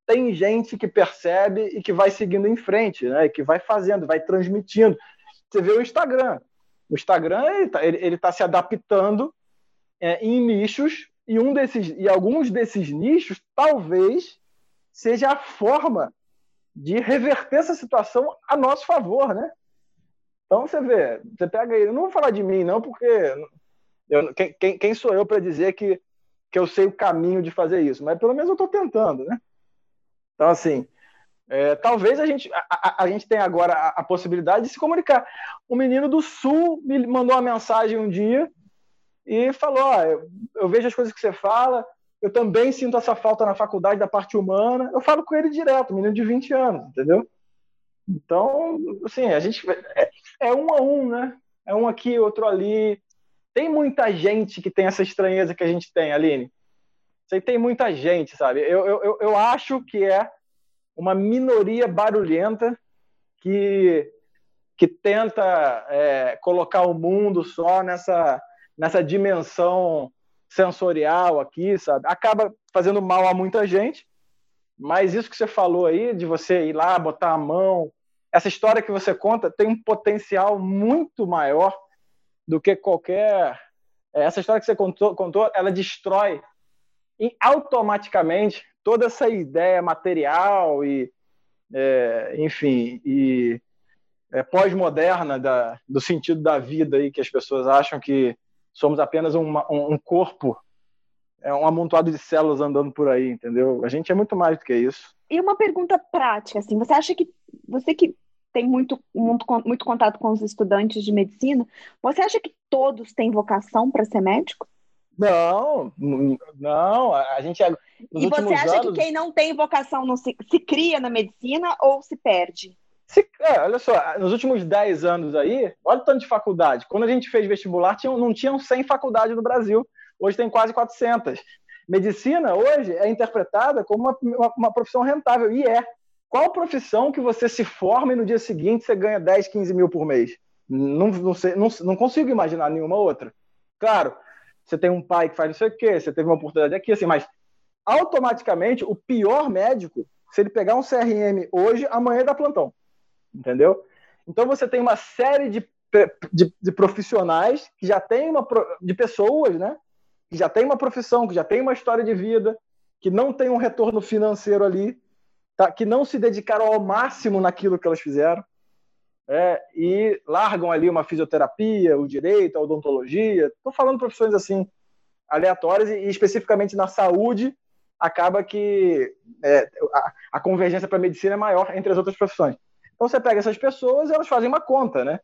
tem gente que percebe e que vai seguindo em frente, né? que vai fazendo, vai transmitindo. Você vê o Instagram. O Instagram ele está tá se adaptando é, em nichos e um desses e alguns desses nichos talvez seja a forma de reverter essa situação a nosso favor, né? Então você vê, você pega ele, não vou falar de mim não, porque eu, quem, quem sou eu para dizer que, que eu sei o caminho de fazer isso? Mas pelo menos eu estou tentando, né? Então, assim, é, talvez a gente, a, a, a, gente tenha agora a, a, possibilidade de se comunicar. Um menino do Sul me mandou uma mensagem um dia e falou: ó, eu, eu, vejo as coisas que você fala, eu também sinto essa falta na faculdade da parte humana. Eu falo com ele direto, menino de 20 anos, entendeu? Então, assim, a gente é, é um a um, né? É um aqui, outro ali. Tem muita gente que tem essa estranheza que a gente tem, Aline. Sei, tem muita gente, sabe? Eu, eu, eu acho que é uma minoria barulhenta que, que tenta é, colocar o mundo só nessa, nessa dimensão sensorial aqui, sabe? Acaba fazendo mal a muita gente, mas isso que você falou aí, de você ir lá, botar a mão, essa história que você conta tem um potencial muito maior do que qualquer. É, essa história que você contou, contou ela destrói e automaticamente toda essa ideia material e, é, enfim, e é, pós-moderna do sentido da vida aí que as pessoas acham que somos apenas uma, um, um corpo, é um amontoado de células andando por aí, entendeu? A gente é muito mais do que isso. E uma pergunta prática, assim, você acha que você que tem muito, muito, muito contato com os estudantes de medicina, você acha que todos têm vocação para ser médico? Não, não, a gente. É, e você acha anos... que quem não tem vocação não se, se cria na medicina ou se perde? Se, é, olha só, nos últimos 10 anos aí, olha o tanto de faculdade. Quando a gente fez vestibular, tinha, não tinham 100 faculdades no Brasil. Hoje tem quase 400. Medicina, hoje, é interpretada como uma, uma, uma profissão rentável. E é. Qual profissão que você se forma e no dia seguinte você ganha 10, 15 mil por mês? Não, não, sei, não, não consigo imaginar nenhuma outra. Claro, você tem um pai que faz não sei o quê, você teve uma oportunidade aqui, assim, mas automaticamente o pior médico, se ele pegar um CRM hoje, amanhã dá plantão. Entendeu? Então você tem uma série de, de, de profissionais que já tem uma de pessoas, né? Que já tem uma profissão, que já tem uma história de vida, que não tem um retorno financeiro ali, tá? que não se dedicaram ao máximo naquilo que elas fizeram. É, e largam ali uma fisioterapia, o direito, a odontologia. Estou falando profissões assim aleatórias e, especificamente na saúde acaba que é, a, a, convergência para a medicina é maior entre as outras profissões. Então você pega essas pessoas e elas fazem uma conta, né?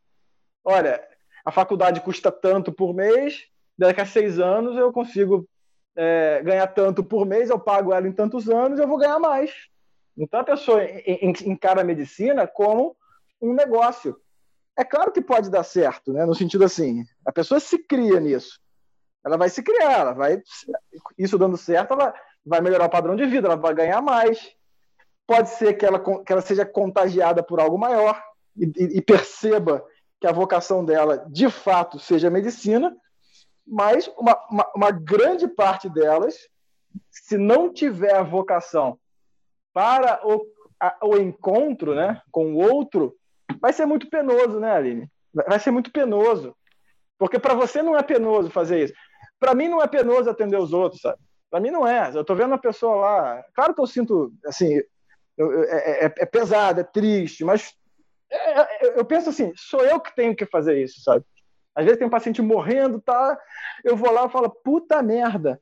Olha, a faculdade custa tanto por mês, daqui a seis anos eu consigo é, ganhar tanto por mês, eu pago ela em tantos anos, eu vou ganhar mais. Então a pessoa encara a medicina como um negócio. É claro que pode dar certo, né? No sentido assim, a pessoa se cria nisso. Ela vai se criar, ela vai isso dando certo, ela vai melhorar o padrão de vida, ela vai ganhar mais. Pode ser que ela, que ela seja contagiada por algo maior e, e perceba que a vocação dela de fato seja medicina, mas uma, uma, uma grande parte delas, se não tiver a vocação para o, a, o encontro né, com o outro, vai ser muito penoso, né, Aline? Vai ser muito penoso. Porque para você não é penoso fazer isso. Para mim não é penoso atender os outros, sabe? Para mim não é. Eu estou vendo uma pessoa lá. Claro que eu sinto, assim, eu, eu, é, é, é, pesado, é triste, mas é, é, eu penso assim: sou eu que tenho que fazer isso, sabe? Às vezes tem um paciente morrendo, tá? Eu vou lá e falo: puta merda.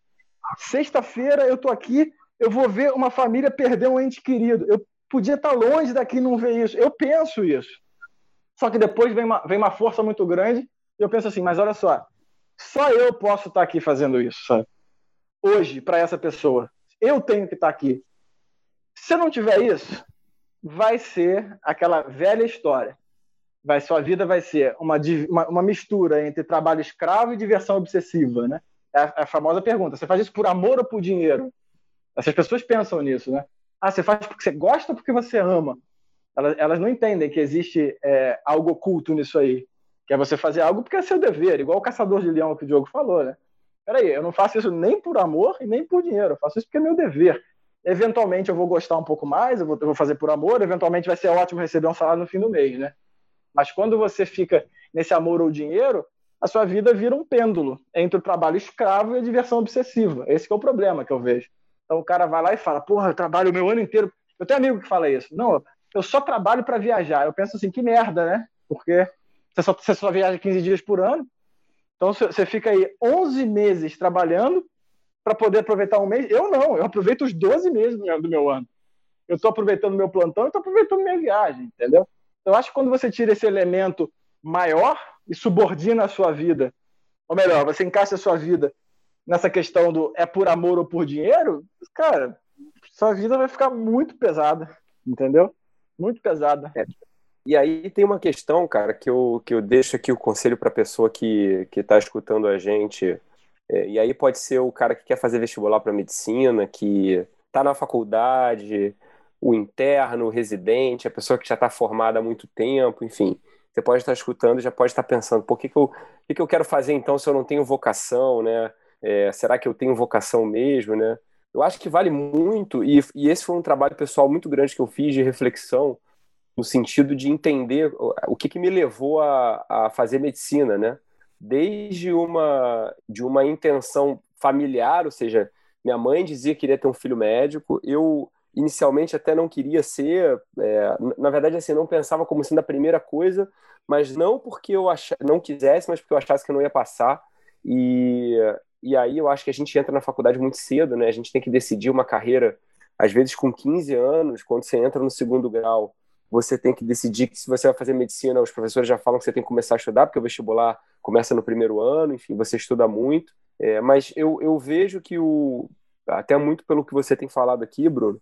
Sexta-feira eu tô aqui, eu vou ver uma família perder um ente querido. Eu podia estar longe daqui e não ver isso. Eu penso isso. Só que depois vem uma, vem uma força muito grande e eu penso assim, mas olha só, só eu posso estar aqui fazendo isso, sabe? Hoje, para essa pessoa. Eu tenho que estar aqui. Se eu não tiver isso, vai ser aquela velha história. Vai, sua vida vai ser uma, uma, uma mistura entre trabalho escravo e diversão obsessiva, né? É a, é a famosa pergunta: você faz isso por amor ou por dinheiro? Essas pessoas pensam nisso, né? Ah, você faz porque você gosta porque você ama? Elas, elas não entendem que existe é, algo oculto nisso aí. Que é você fazer algo porque é seu dever, igual o caçador de leão que o Diogo falou, né? Peraí, eu não faço isso nem por amor e nem por dinheiro, eu faço isso porque é meu dever. Eventualmente eu vou gostar um pouco mais, eu vou, eu vou fazer por amor, eventualmente vai ser ótimo receber um salário no fim do mês, né? Mas quando você fica nesse amor ou dinheiro, a sua vida vira um pêndulo entre o trabalho escravo e a diversão obsessiva. Esse é o problema que eu vejo. Então o cara vai lá e fala: Porra, eu trabalho o meu ano inteiro. Eu tenho amigo que fala isso. Não, eu só trabalho para viajar. Eu penso assim: que merda, né? Porque você só, você só viaja 15 dias por ano. Então você fica aí 11 meses trabalhando para poder aproveitar um mês. Eu não, eu aproveito os 12 meses do meu ano. Eu estou aproveitando meu plantão e estou aproveitando minha viagem, entendeu? Então, eu acho que quando você tira esse elemento maior e subordina a sua vida, ou melhor, você encaixa a sua vida nessa questão do é por amor ou por dinheiro, cara, sua vida vai ficar muito pesada, entendeu? Muito pesada. É. E aí tem uma questão, cara, que eu, que eu deixo aqui o conselho para a pessoa que está escutando a gente. É, e aí pode ser o cara que quer fazer vestibular para medicina, que está na faculdade, o interno, o residente, a pessoa que já está formada há muito tempo, enfim. Você pode estar escutando e já pode estar pensando, por que, que, eu, que, que eu quero fazer então se eu não tenho vocação, né? É, será que eu tenho vocação mesmo, né? Eu acho que vale muito, e, e esse foi um trabalho pessoal muito grande que eu fiz de reflexão, no sentido de entender o que, que me levou a, a fazer medicina, né? Desde uma, de uma intenção familiar, ou seja, minha mãe dizia que queria ter um filho médico, eu inicialmente até não queria ser, é, na verdade assim, não pensava como sendo a primeira coisa, mas não porque eu ach... não quisesse, mas porque eu achasse que eu não ia passar. E, e aí eu acho que a gente entra na faculdade muito cedo, né? A gente tem que decidir uma carreira, às vezes com 15 anos, quando você entra no segundo grau, você tem que decidir que se você vai fazer medicina, os professores já falam que você tem que começar a estudar, porque o vestibular começa no primeiro ano, enfim, você estuda muito. É, mas eu, eu vejo que o. Até muito pelo que você tem falado aqui, Bruno,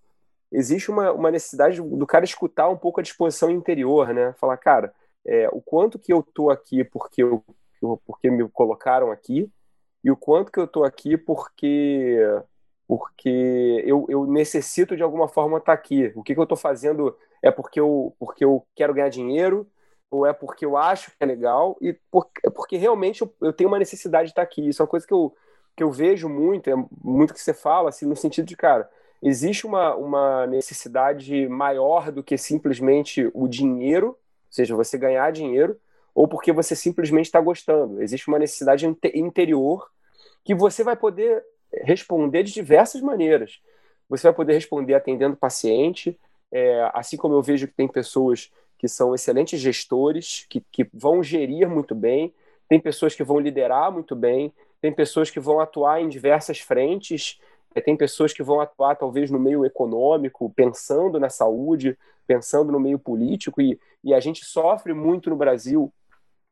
existe uma, uma necessidade do, cara escutar um pouco a disposição interior, né? Falar, cara, é, o quanto que eu tô aqui porque, eu, porque me colocaram aqui e o quanto que eu tô aqui porque porque eu, eu necessito de alguma forma estar tá aqui. O que, que eu estou fazendo é porque eu, porque eu quero ganhar dinheiro ou é porque eu acho que é legal e por, é porque realmente eu, eu tenho uma necessidade de estar tá aqui. Isso é uma coisa que eu, que eu vejo muito, é muito que você fala, assim, no sentido de, cara, existe uma, uma necessidade maior do que simplesmente o dinheiro, ou seja, você ganhar dinheiro, ou porque você simplesmente está gostando. Existe uma necessidade interior que você vai poder responder de diversas maneiras. Você vai poder responder atendendo paciente, é, assim como eu vejo que tem pessoas que são excelentes gestores, que, que vão gerir muito bem, tem pessoas que vão liderar muito bem, tem pessoas que vão atuar em diversas frentes é, tem pessoas que vão atuar talvez no meio econômico, pensando na saúde, pensando no meio político, e, e a gente sofre muito no Brasil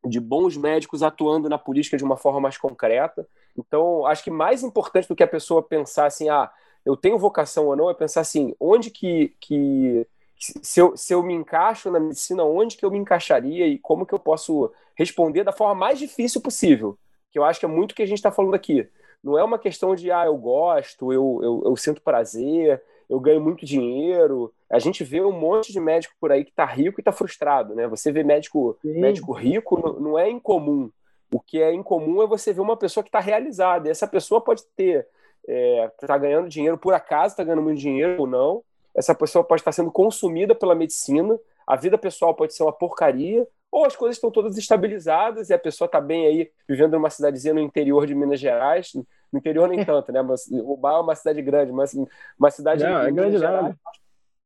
de bons médicos atuando na política de uma forma mais concreta. Então, acho que mais importante do que a pessoa pensar assim, ah, eu tenho vocação ou não, é pensar assim, onde que, que se, eu, se eu me encaixo na medicina, onde que eu me encaixaria e como que eu posso responder da forma mais difícil possível, que eu acho que é muito o que a gente está falando aqui não é uma questão de, ah, eu gosto, eu, eu, eu sinto prazer, eu ganho muito dinheiro. A gente vê um monte de médico por aí que está rico e está frustrado, né? Você vê médico, médico rico não, não é incomum. O que é incomum é você ver uma pessoa que está realizada. E essa pessoa pode ter, está é, ganhando dinheiro por acaso, está ganhando muito dinheiro ou não. Essa pessoa pode estar sendo consumida pela medicina. A vida pessoal pode ser uma porcaria, ou as coisas estão todas estabilizadas e a pessoa está bem aí, vivendo numa cidadezinha no interior de Minas Gerais, no interior nem tanto, né? Mas o Bar é uma cidade grande, mas uma cidade Não, é grande Gerais,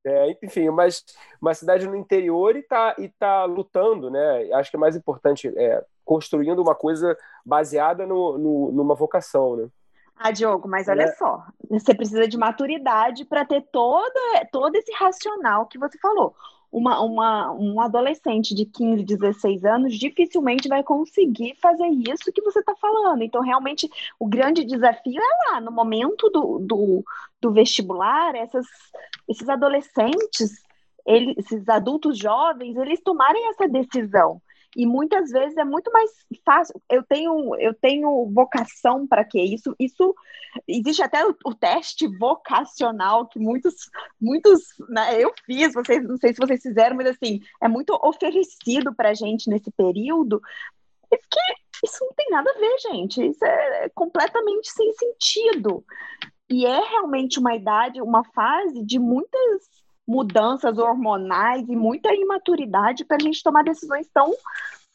é, enfim, mas uma cidade no interior e está e tá lutando, né? Acho que é mais importante é, construindo uma coisa baseada no, no, numa vocação, né? Ah, Diogo, mas olha é. só, você precisa de maturidade para ter toda, todo esse racional que você falou uma, uma, um adolescente de 15, 16 anos dificilmente vai conseguir fazer isso que você está falando. Então, realmente, o grande desafio é lá, no momento do, do, do vestibular, essas, esses adolescentes, esses adultos jovens, eles tomarem essa decisão e muitas vezes é muito mais fácil. Eu tenho, eu tenho vocação para quê? Isso, isso existe até o, o, teste vocacional que muitos, muitos, né, eu fiz. Vocês, não sei se vocês fizeram, mas assim é muito oferecido para gente nesse período. isso não tem nada a ver, gente. Isso é completamente sem sentido. E é realmente uma idade, uma fase de muitas mudanças hormonais e muita imaturidade para a gente tomar decisões tão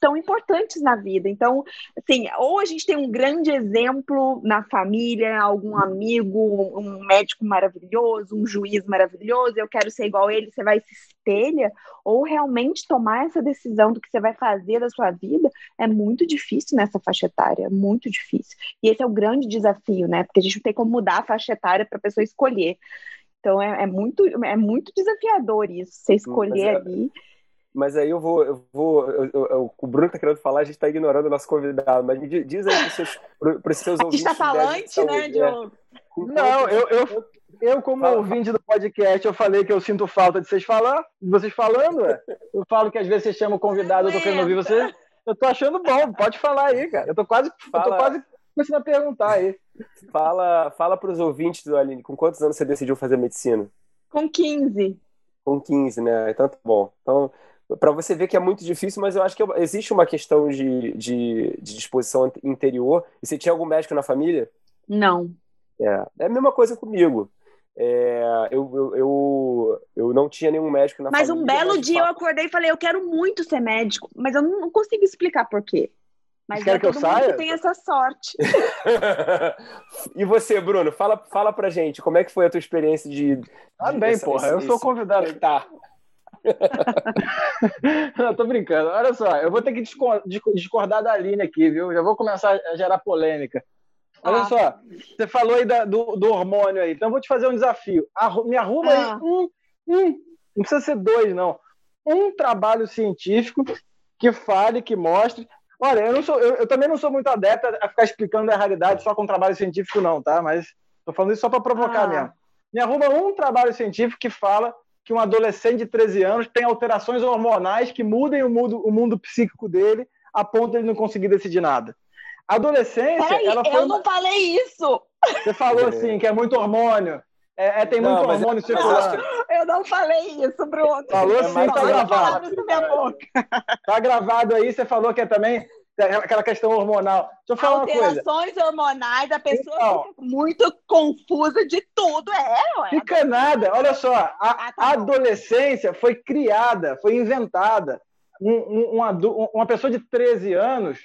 tão importantes na vida. Então, assim, ou a gente tem um grande exemplo na família, algum amigo, um médico maravilhoso, um juiz maravilhoso, eu quero ser igual a ele, você vai se espelha, ou realmente tomar essa decisão do que você vai fazer da sua vida é muito difícil nessa faixa etária, é muito difícil. E esse é o grande desafio, né? Porque a gente não tem como mudar a faixa etária para a pessoa escolher. Então é, é, muito, é muito desafiador isso, você escolher mas é, ali. mas aí eu vou. Eu vou eu, eu, o Bruno tá querendo falar, a gente está ignorando o nosso convidado, mas me diz aí para os seus, para os seus <laughs> ouvintes. Está falante, né, Diogo? Não, eu, eu, eu, como Fala. ouvinte do podcast, eu falei que eu sinto falta de vocês falar, de vocês falando, ué. Eu falo que às vezes vocês chamam o convidado, eu tô querendo ouvir você. Eu tô achando bom, pode falar aí, cara. Eu tô quase, Fala. eu tô quase começando a perguntar aí. Fala, fala para os ouvintes do Aline, com quantos anos você decidiu fazer medicina? Com 15. Com 15, né? Então tá bom. Então, para você ver que é muito difícil, mas eu acho que existe uma questão de, de, de disposição interior. E você tinha algum médico na família? Não. É, é a mesma coisa comigo. É, eu, eu, eu, eu, não tinha nenhum médico na mas família. Mas um belo dia eu acordei e falei, eu quero muito ser médico, mas eu não, consigo explicar por quê. Mas Quer é que eu saia? que tem essa sorte. <laughs> e você, Bruno, fala, fala pra gente, como é que foi a tua experiência de... Ah, bem, essa, porra, esse, eu sou convidado. Tá. <laughs> não, tô brincando. Olha só, eu vou ter que discordar da linha aqui, viu? Já vou começar a gerar polêmica. Olha ah. só, você falou aí da, do, do, hormônio aí, então eu vou te fazer um desafio. Arru me arruma ah. aí um, um, não precisa ser dois, não. Um trabalho científico que fale, que mostre. Olha, eu, não sou, eu, eu também não sou muito adepta a ficar explicando a realidade só com trabalho científico, não, tá? Mas tô falando isso só para provocar ah. mesmo. Me arruma um trabalho científico que fala que um adolescente de 13 anos tem alterações hormonais que mudem o mundo, o mundo psíquico dele a ponto de ele não conseguir decidir nada. A adolescência. Peraí, ela foi... eu não falei isso! Você falou assim, que é muito hormônio. É, é tem muito não, hormônio circulando. Eu não falei isso, Bruno. Falou sim, tá gravado. Tá gravado aí, você falou que é também aquela questão hormonal. Deixa eu falar Alterações uma coisa. Alterações hormonais, a pessoa então, fica muito confusa de tudo. É, ué. Fica nada. Olha só, a, ah, tá adolescência foi criada, foi inventada. Um, um, uma, uma pessoa de 13 anos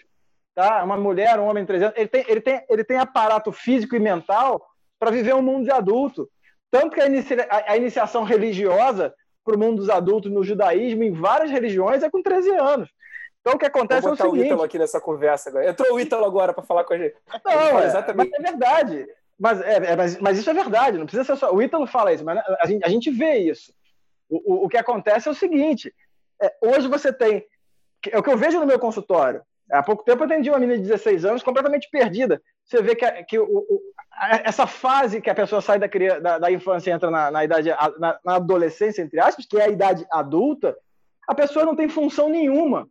tá? Uma mulher, um homem de 300, ele tem, ele tem, ele tem aparato físico e mental para viver um mundo de adulto. Tanto que a, inicia, a, a iniciação religiosa para o mundo dos adultos no judaísmo, em várias religiões, é com 13 anos. Então o que acontece Vou é o seguinte... o Ítalo aqui nessa conversa agora. Entrou o Ítalo agora para falar com a gente. Não, é, exatamente. mas é verdade. Mas, é, é, mas, mas, isso é verdade, não precisa ser só. O Ítalo fala isso, mas a gente, a gente vê isso. O, o, o que acontece é o seguinte: é, hoje você tem. É o que eu vejo no meu consultório. Há pouco tempo eu atendi uma menina de 16 anos completamente perdida. Você vê que, que o, essa fase que a pessoa sai da, da, da infância e entra na, na idade na, na, adolescência, entre aspas, que é a idade adulta, a pessoa não tem função nenhuma.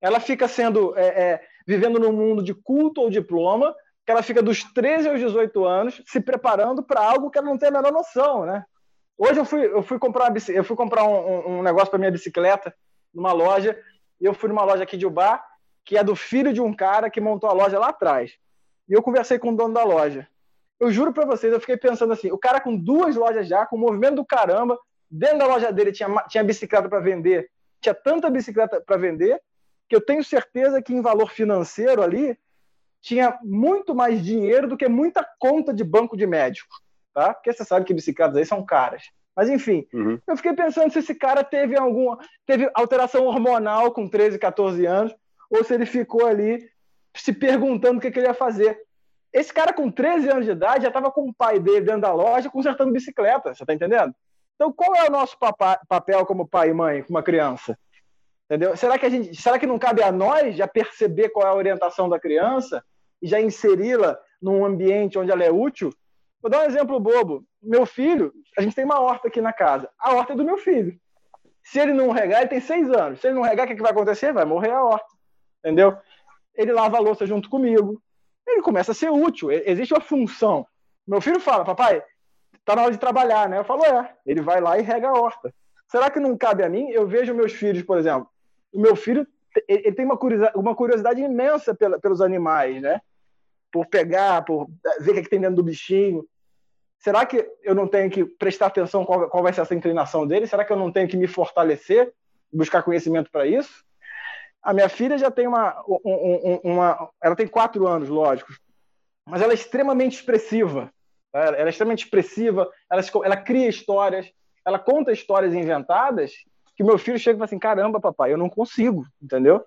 Ela fica sendo é, é, vivendo num mundo de culto ou diploma, que ela fica dos 13 aos 18 anos se preparando para algo que ela não tem a menor noção, né? Hoje eu fui, eu fui comprar, eu fui comprar um, um negócio para minha bicicleta numa loja, e eu fui numa loja aqui de Ubar, que é do filho de um cara que montou a loja lá atrás. E eu conversei com o dono da loja. Eu juro para vocês, eu fiquei pensando assim: o cara com duas lojas já, com o movimento do caramba, dentro da loja dele tinha, tinha bicicleta para vender, tinha tanta bicicleta para vender, que eu tenho certeza que em valor financeiro ali tinha muito mais dinheiro do que muita conta de banco de médico, tá? Porque você sabe que bicicletas aí são caras. Mas enfim, uhum. eu fiquei pensando se esse cara teve alguma teve alteração hormonal com 13, 14 anos, ou se ele ficou ali se perguntando o que, que ele ia fazer. Esse cara com 13 anos de idade já estava com o pai dele dentro da loja consertando bicicleta, você está entendendo? Então, qual é o nosso papel como pai e mãe com uma criança? Entendeu? Será que, a gente, será que não cabe a nós já perceber qual é a orientação da criança e já inseri-la num ambiente onde ela é útil? Vou dar um exemplo bobo. Meu filho, a gente tem uma horta aqui na casa. A horta é do meu filho. Se ele não regar, ele tem seis anos. Se ele não regar, o que, que vai acontecer? Vai morrer a horta entendeu? Ele lava a louça junto comigo. Ele começa a ser útil. Existe uma função. Meu filho fala, papai, tá na hora de trabalhar, né? Eu falo, é. Ele vai lá e rega a horta. Será que não cabe a mim? Eu vejo meus filhos, por exemplo. O meu filho, ele tem uma curiosidade, imensa pelos animais, né? Por pegar, por ver o que, é que tem dentro do bichinho. Será que eu não tenho que prestar atenção qual, qual vai ser essa inclinação dele? Será que eu não tenho que me fortalecer, buscar conhecimento para isso? A minha filha já tem uma, uma, uma, Ela tem quatro anos, lógico. Mas ela é extremamente expressiva. Ela é extremamente expressiva, ela, ela cria histórias, ela conta histórias inventadas que meu filho chega e fala assim: caramba, papai, eu não consigo, entendeu?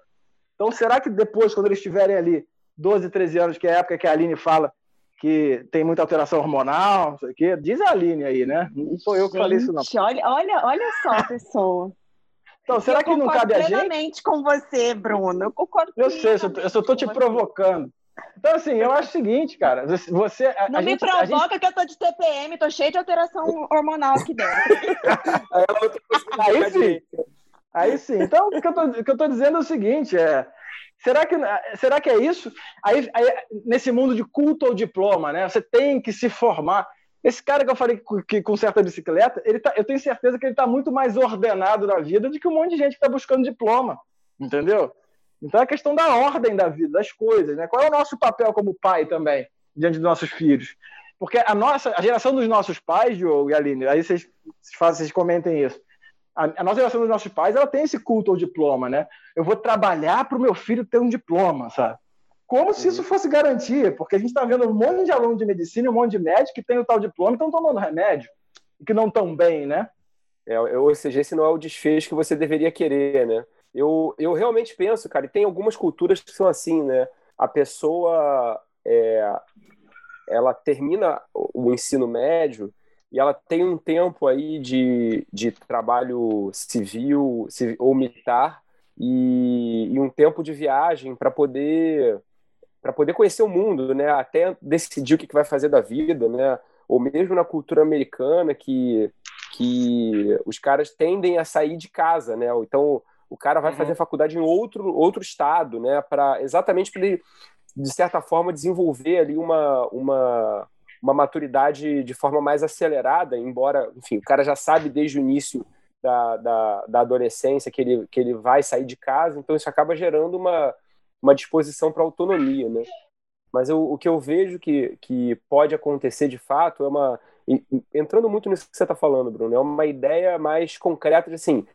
Então, será que depois, quando eles estiverem ali, 12, 13 anos, que é a época que a Aline fala que tem muita alteração hormonal, não sei o quê, diz a Aline aí, né? Não sou eu que Gente, falei isso, não. Olha, olha, olha só, pessoa. Então, será eu que não cabe a gente? plenamente com você, Bruno. Eu concordo Eu sei, eu só, tô te provocando. Então, assim, eu acho o seguinte, cara. Você. A, não a me gente, provoca a gente... que eu tô de TPM, tô cheio de alteração hormonal aqui dentro. <laughs> Aí sim. Aí sim. Então, o que eu tô, o que eu tô dizendo é o seguinte: é. Será que, será que é isso? Aí, aí, nesse mundo de culto ou diploma, né? Você tem que se formar. Esse cara que eu falei que, que conserta a bicicleta, ele tá, eu tenho certeza que ele está muito mais ordenado na vida do que um monte de gente que está buscando diploma, entendeu? Então é questão da ordem da vida, das coisas, né? Qual é o nosso papel como pai também diante dos nossos filhos? Porque a nossa, a geração dos nossos pais, Diogo e Aline, aí vocês, vocês comentem isso. A, a nossa geração dos nossos pais, ela tem esse culto ao diploma, né? Eu vou trabalhar para o meu filho ter um diploma, sabe? Como se isso uhum. fosse garantia, porque a gente está vendo um monte de aluno de medicina, um monte de médico que tem o tal diploma e estão tomando remédio, e que não estão bem, né? É, ou seja, esse não é o desfecho que você deveria querer, né? Eu, eu realmente penso, cara, e tem algumas culturas que são assim, né? A pessoa, é, ela termina o ensino médio e ela tem um tempo aí de, de trabalho civil, civil ou militar e, e um tempo de viagem para poder para poder conhecer o mundo, né? Até decidir o que, vai fazer da vida, né? Ou mesmo na cultura americana que que os caras tendem a sair de casa, né? Então o cara vai uhum. fazer faculdade em outro outro estado, né? Para exatamente para ele de certa forma desenvolver ali uma uma uma maturidade de forma mais acelerada, embora, enfim, o cara já sabe desde o início da, da, da adolescência que ele, que ele vai sair de casa, então isso acaba gerando uma, uma disposição para autonomia, né? Mas eu, o que eu vejo que, que pode acontecer de fato é uma. Entrando muito nisso que você está falando, Bruno, é uma ideia mais concreta de assim,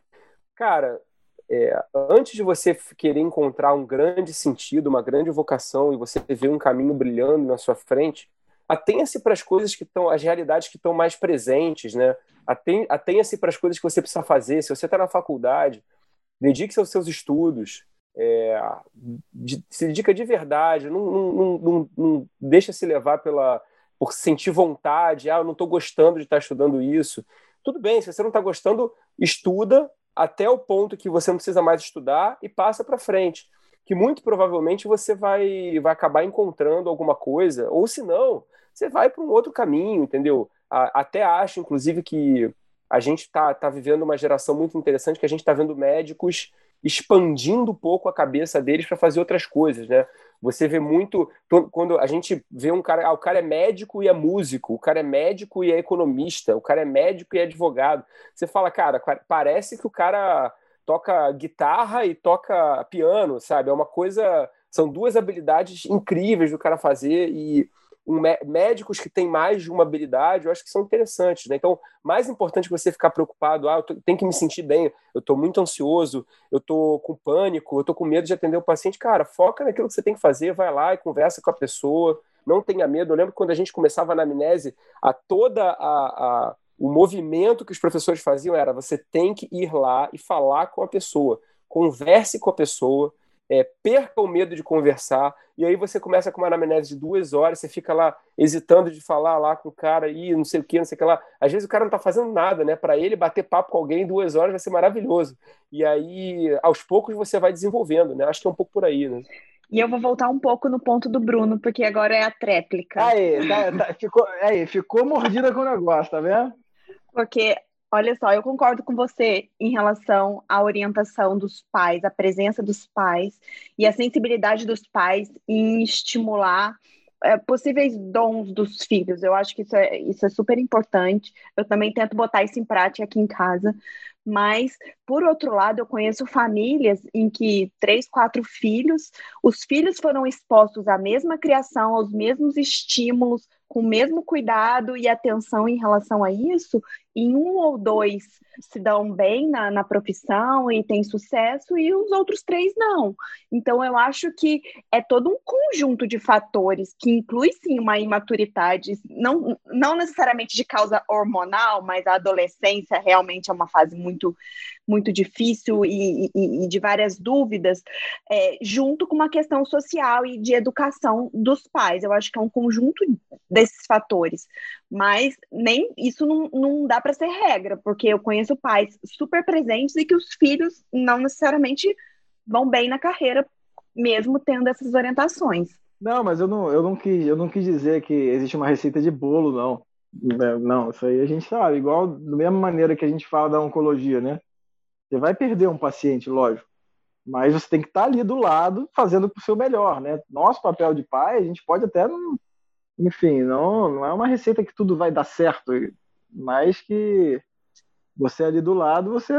cara, é, antes de você querer encontrar um grande sentido, uma grande vocação e você ver um caminho brilhando na sua frente, atenha-se para as coisas que estão, as realidades que estão mais presentes, né? Atenha-se para as coisas que você precisa fazer. Se você está na faculdade, dedique-se aos seus estudos, é, de, se dedica de verdade, não, não, não, não, deixa se levar pela por sentir vontade, ah, eu não estou gostando de estar estudando isso. Tudo bem, se você não está gostando, estuda até o ponto que você não precisa mais estudar e passa para frente. Que muito provavelmente você vai, vai acabar encontrando alguma coisa, ou se não, você vai para um outro caminho, entendeu? A, até acho, inclusive, que a gente está tá vivendo uma geração muito interessante que a gente está vendo médicos expandindo um pouco a cabeça deles para fazer outras coisas, né? Você vê muito quando a gente vê um cara, ah, o cara é médico e é músico, o cara é médico e é economista, o cara é médico e é advogado. Você fala, cara, parece que o cara toca guitarra e toca piano, sabe? É uma coisa, são duas habilidades incríveis do cara fazer e um, médicos que têm mais de uma habilidade, eu acho que são interessantes. Né? Então, mais importante que você ficar preocupado, ah, eu tô, tenho que me sentir bem, eu estou muito ansioso, eu estou com pânico, eu estou com medo de atender o paciente. Cara, foca naquilo que você tem que fazer, vai lá e conversa com a pessoa, não tenha medo. Eu lembro quando a gente começava na amnese, a toda a, a o movimento que os professores faziam era você tem que ir lá e falar com a pessoa, converse com a pessoa, é, perca o medo de conversar, e aí você começa com uma anamnese de duas horas, você fica lá hesitando de falar lá com o cara e não sei o que, não sei o que lá. Às vezes o cara não tá fazendo nada, né? Para ele bater papo com alguém em duas horas vai ser maravilhoso. E aí, aos poucos, você vai desenvolvendo, né? Acho que é um pouco por aí, né? E eu vou voltar um pouco no ponto do Bruno, porque agora é a tréplica. Aí, tá, tá, ficou, aí, ficou mordida com o negócio, tá vendo? Porque Olha só, eu concordo com você em relação à orientação dos pais, a presença dos pais e a sensibilidade dos pais em estimular é, possíveis dons dos filhos. Eu acho que isso é, isso é super importante. Eu também tento botar isso em prática aqui em casa. Mas, por outro lado, eu conheço famílias em que três, quatro filhos, os filhos foram expostos à mesma criação, aos mesmos estímulos, com o mesmo cuidado e atenção em relação a isso, em um ou dois se dão bem na, na profissão e têm sucesso, e os outros três não. Então, eu acho que é todo um conjunto de fatores que inclui sim uma imaturidade, não, não necessariamente de causa hormonal, mas a adolescência realmente é uma fase muito, muito difícil e, e, e de várias dúvidas, é, junto com uma questão social e de educação dos pais. Eu acho que é um conjunto desses fatores, mas nem isso não, não dá para ser regra, porque eu conheço pais super presentes e que os filhos não necessariamente vão bem na carreira, mesmo tendo essas orientações. Não, mas eu não, eu não, quis, eu não quis dizer que existe uma receita de bolo, não. Não, isso aí a gente sabe. Igual da mesma maneira que a gente fala da oncologia, né? Você vai perder um paciente, lógico. Mas você tem que estar ali do lado, fazendo o seu melhor, né? Nosso papel de pai, a gente pode até. Enfim, não, não é uma receita que tudo vai dar certo, mas que você ali do lado, você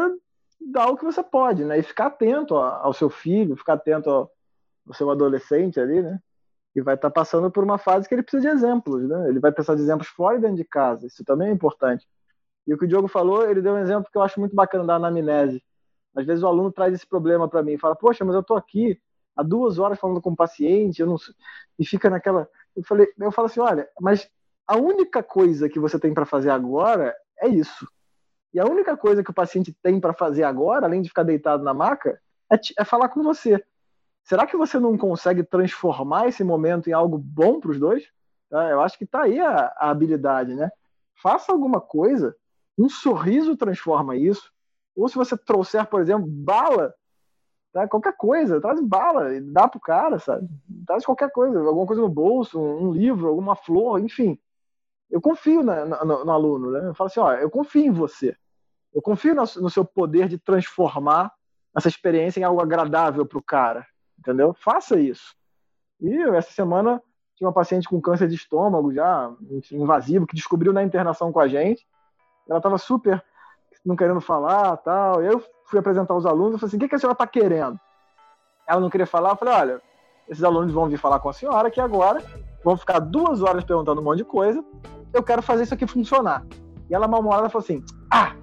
dá o que você pode, né? E ficar atento ao seu filho, ficar atento ao, seu adolescente ali, né? E vai estar passando por uma fase que ele precisa de exemplos, né? Ele vai precisar de exemplos fora e dentro de casa. Isso também é importante. E o que o Diogo falou, ele deu um exemplo que eu acho muito bacana da anamnese. Às vezes o aluno traz esse problema para mim, fala: "Poxa, mas eu estou aqui há duas horas falando com o paciente, eu não e fica naquela". Eu falei, eu falo assim, olha, mas a única coisa que você tem para fazer agora é isso. E a única coisa que o paciente tem para fazer agora, além de ficar deitado na maca, é, é, falar com você. Será que você não consegue transformar esse momento em algo bom para os dois? Tá? Eu acho que está aí a, a habilidade, né? Faça alguma coisa, um sorriso transforma isso. Ou se você trouxer, por exemplo, bala, tá? qualquer coisa, traz bala, dá pro cara, sabe? Traz qualquer coisa, alguma coisa no bolso, um livro, alguma flor, enfim eu confio na, na, no, no, aluno, né? Eu falo assim, ó, eu confio em você. Eu confio no, no seu poder de transformar essa experiência em algo agradável para o cara, entendeu? Faça isso. E essa semana tinha uma paciente com câncer de estômago já invasivo que descobriu na internação com a gente. Ela estava super não querendo falar, tal. Eu fui apresentar os alunos, eu falei assim, o que, que a senhora está querendo? Ela não queria falar, eu falei, olha, esses alunos vão vir falar com a senhora aqui agora, vão ficar duas horas perguntando um monte de coisa, eu quero fazer isso aqui funcionar. E ela, mal-humorada, falou assim: Ah,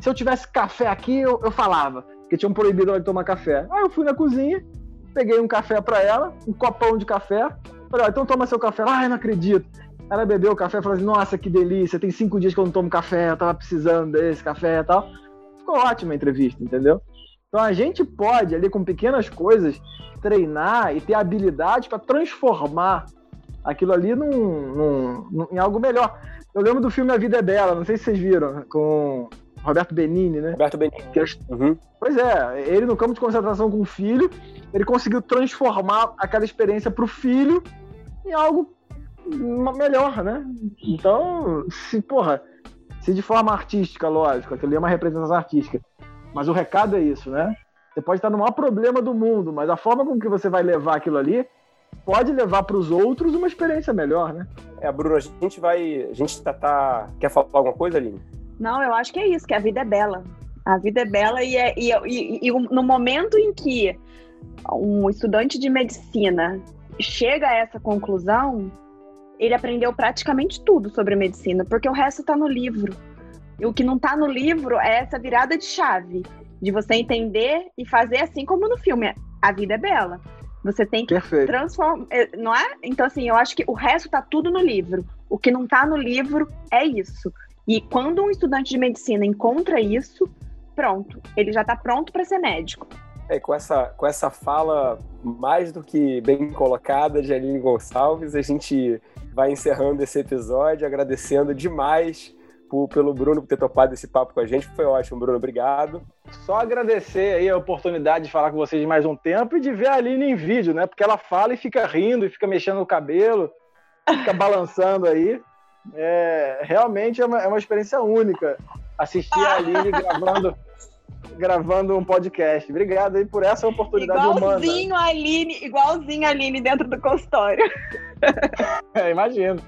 se eu tivesse café aqui, eu, eu falava. Porque tinham proibido ela de tomar café. Aí eu fui na cozinha, peguei um café para ela, um copão de café. Falei: então toma seu café. Eu não acredito. Ela bebeu o café e falou assim: Nossa, que delícia, tem cinco dias que eu não tomo café, eu tava precisando desse café e tal. Ficou ótima a entrevista, entendeu? Então a gente pode, ali com pequenas coisas, treinar e ter habilidade para transformar aquilo ali num, num, num, em algo melhor. Eu lembro do filme A Vida é Bela, não sei se vocês viram, com Roberto Benini, né? Roberto Benini. Uhum. Pois é, ele no campo de concentração com o filho, ele conseguiu transformar aquela experiência para o filho em algo melhor, né? Então, se, porra, se de forma artística, lógico, aquilo ali é uma representação artística, mas o recado é isso, né? Você pode estar no maior problema do mundo, mas a forma com que você vai levar aquilo ali pode levar para os outros uma experiência melhor, né? É, Bruno, a gente vai. A gente tá, tá... Quer falar alguma coisa, Aline? Não, eu acho que é isso, que a vida é bela. A vida é bela e, é, e, e, e no momento em que um estudante de medicina chega a essa conclusão, ele aprendeu praticamente tudo sobre medicina, porque o resto está no livro. E o que não está no livro é essa virada de chave, de você entender e fazer assim como no filme. A vida é bela. Você tem que transformar, é, não é? Então, assim, eu acho que o resto tá tudo no livro. O que não tá no livro é isso. E quando um estudante de medicina encontra isso, pronto, ele já tá pronto para ser médico. É, com essa, com essa fala mais do que bem colocada de Aline Gonçalves, a gente vai encerrando esse episódio, agradecendo demais por, pelo Bruno por ter topado esse papo com a gente. Foi ótimo, Bruno. Obrigado. Só agradecer aí a oportunidade de falar com vocês mais um tempo e de ver a Aline em vídeo, né? Porque ela fala e fica rindo, e fica mexendo no cabelo, fica <laughs> balançando aí. É, realmente é uma, é uma experiência única assistir a Aline <laughs> gravando, gravando um podcast. Obrigado aí por essa oportunidade igualzinho humana. A Aline, igualzinho a Aline dentro do consultório. <laughs> É, imagino.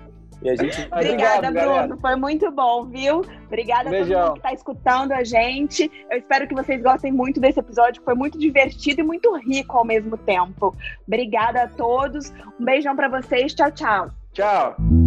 E a gente. Obrigada, Obrigado, Bruno. Galera. Foi muito bom, viu? Obrigada Beijão. a todo mundo que está escutando a gente. Eu espero que vocês gostem muito desse episódio, que foi muito divertido e muito rico ao mesmo tempo. Obrigada a todos. Um beijão para vocês. Tchau, tchau. Tchau.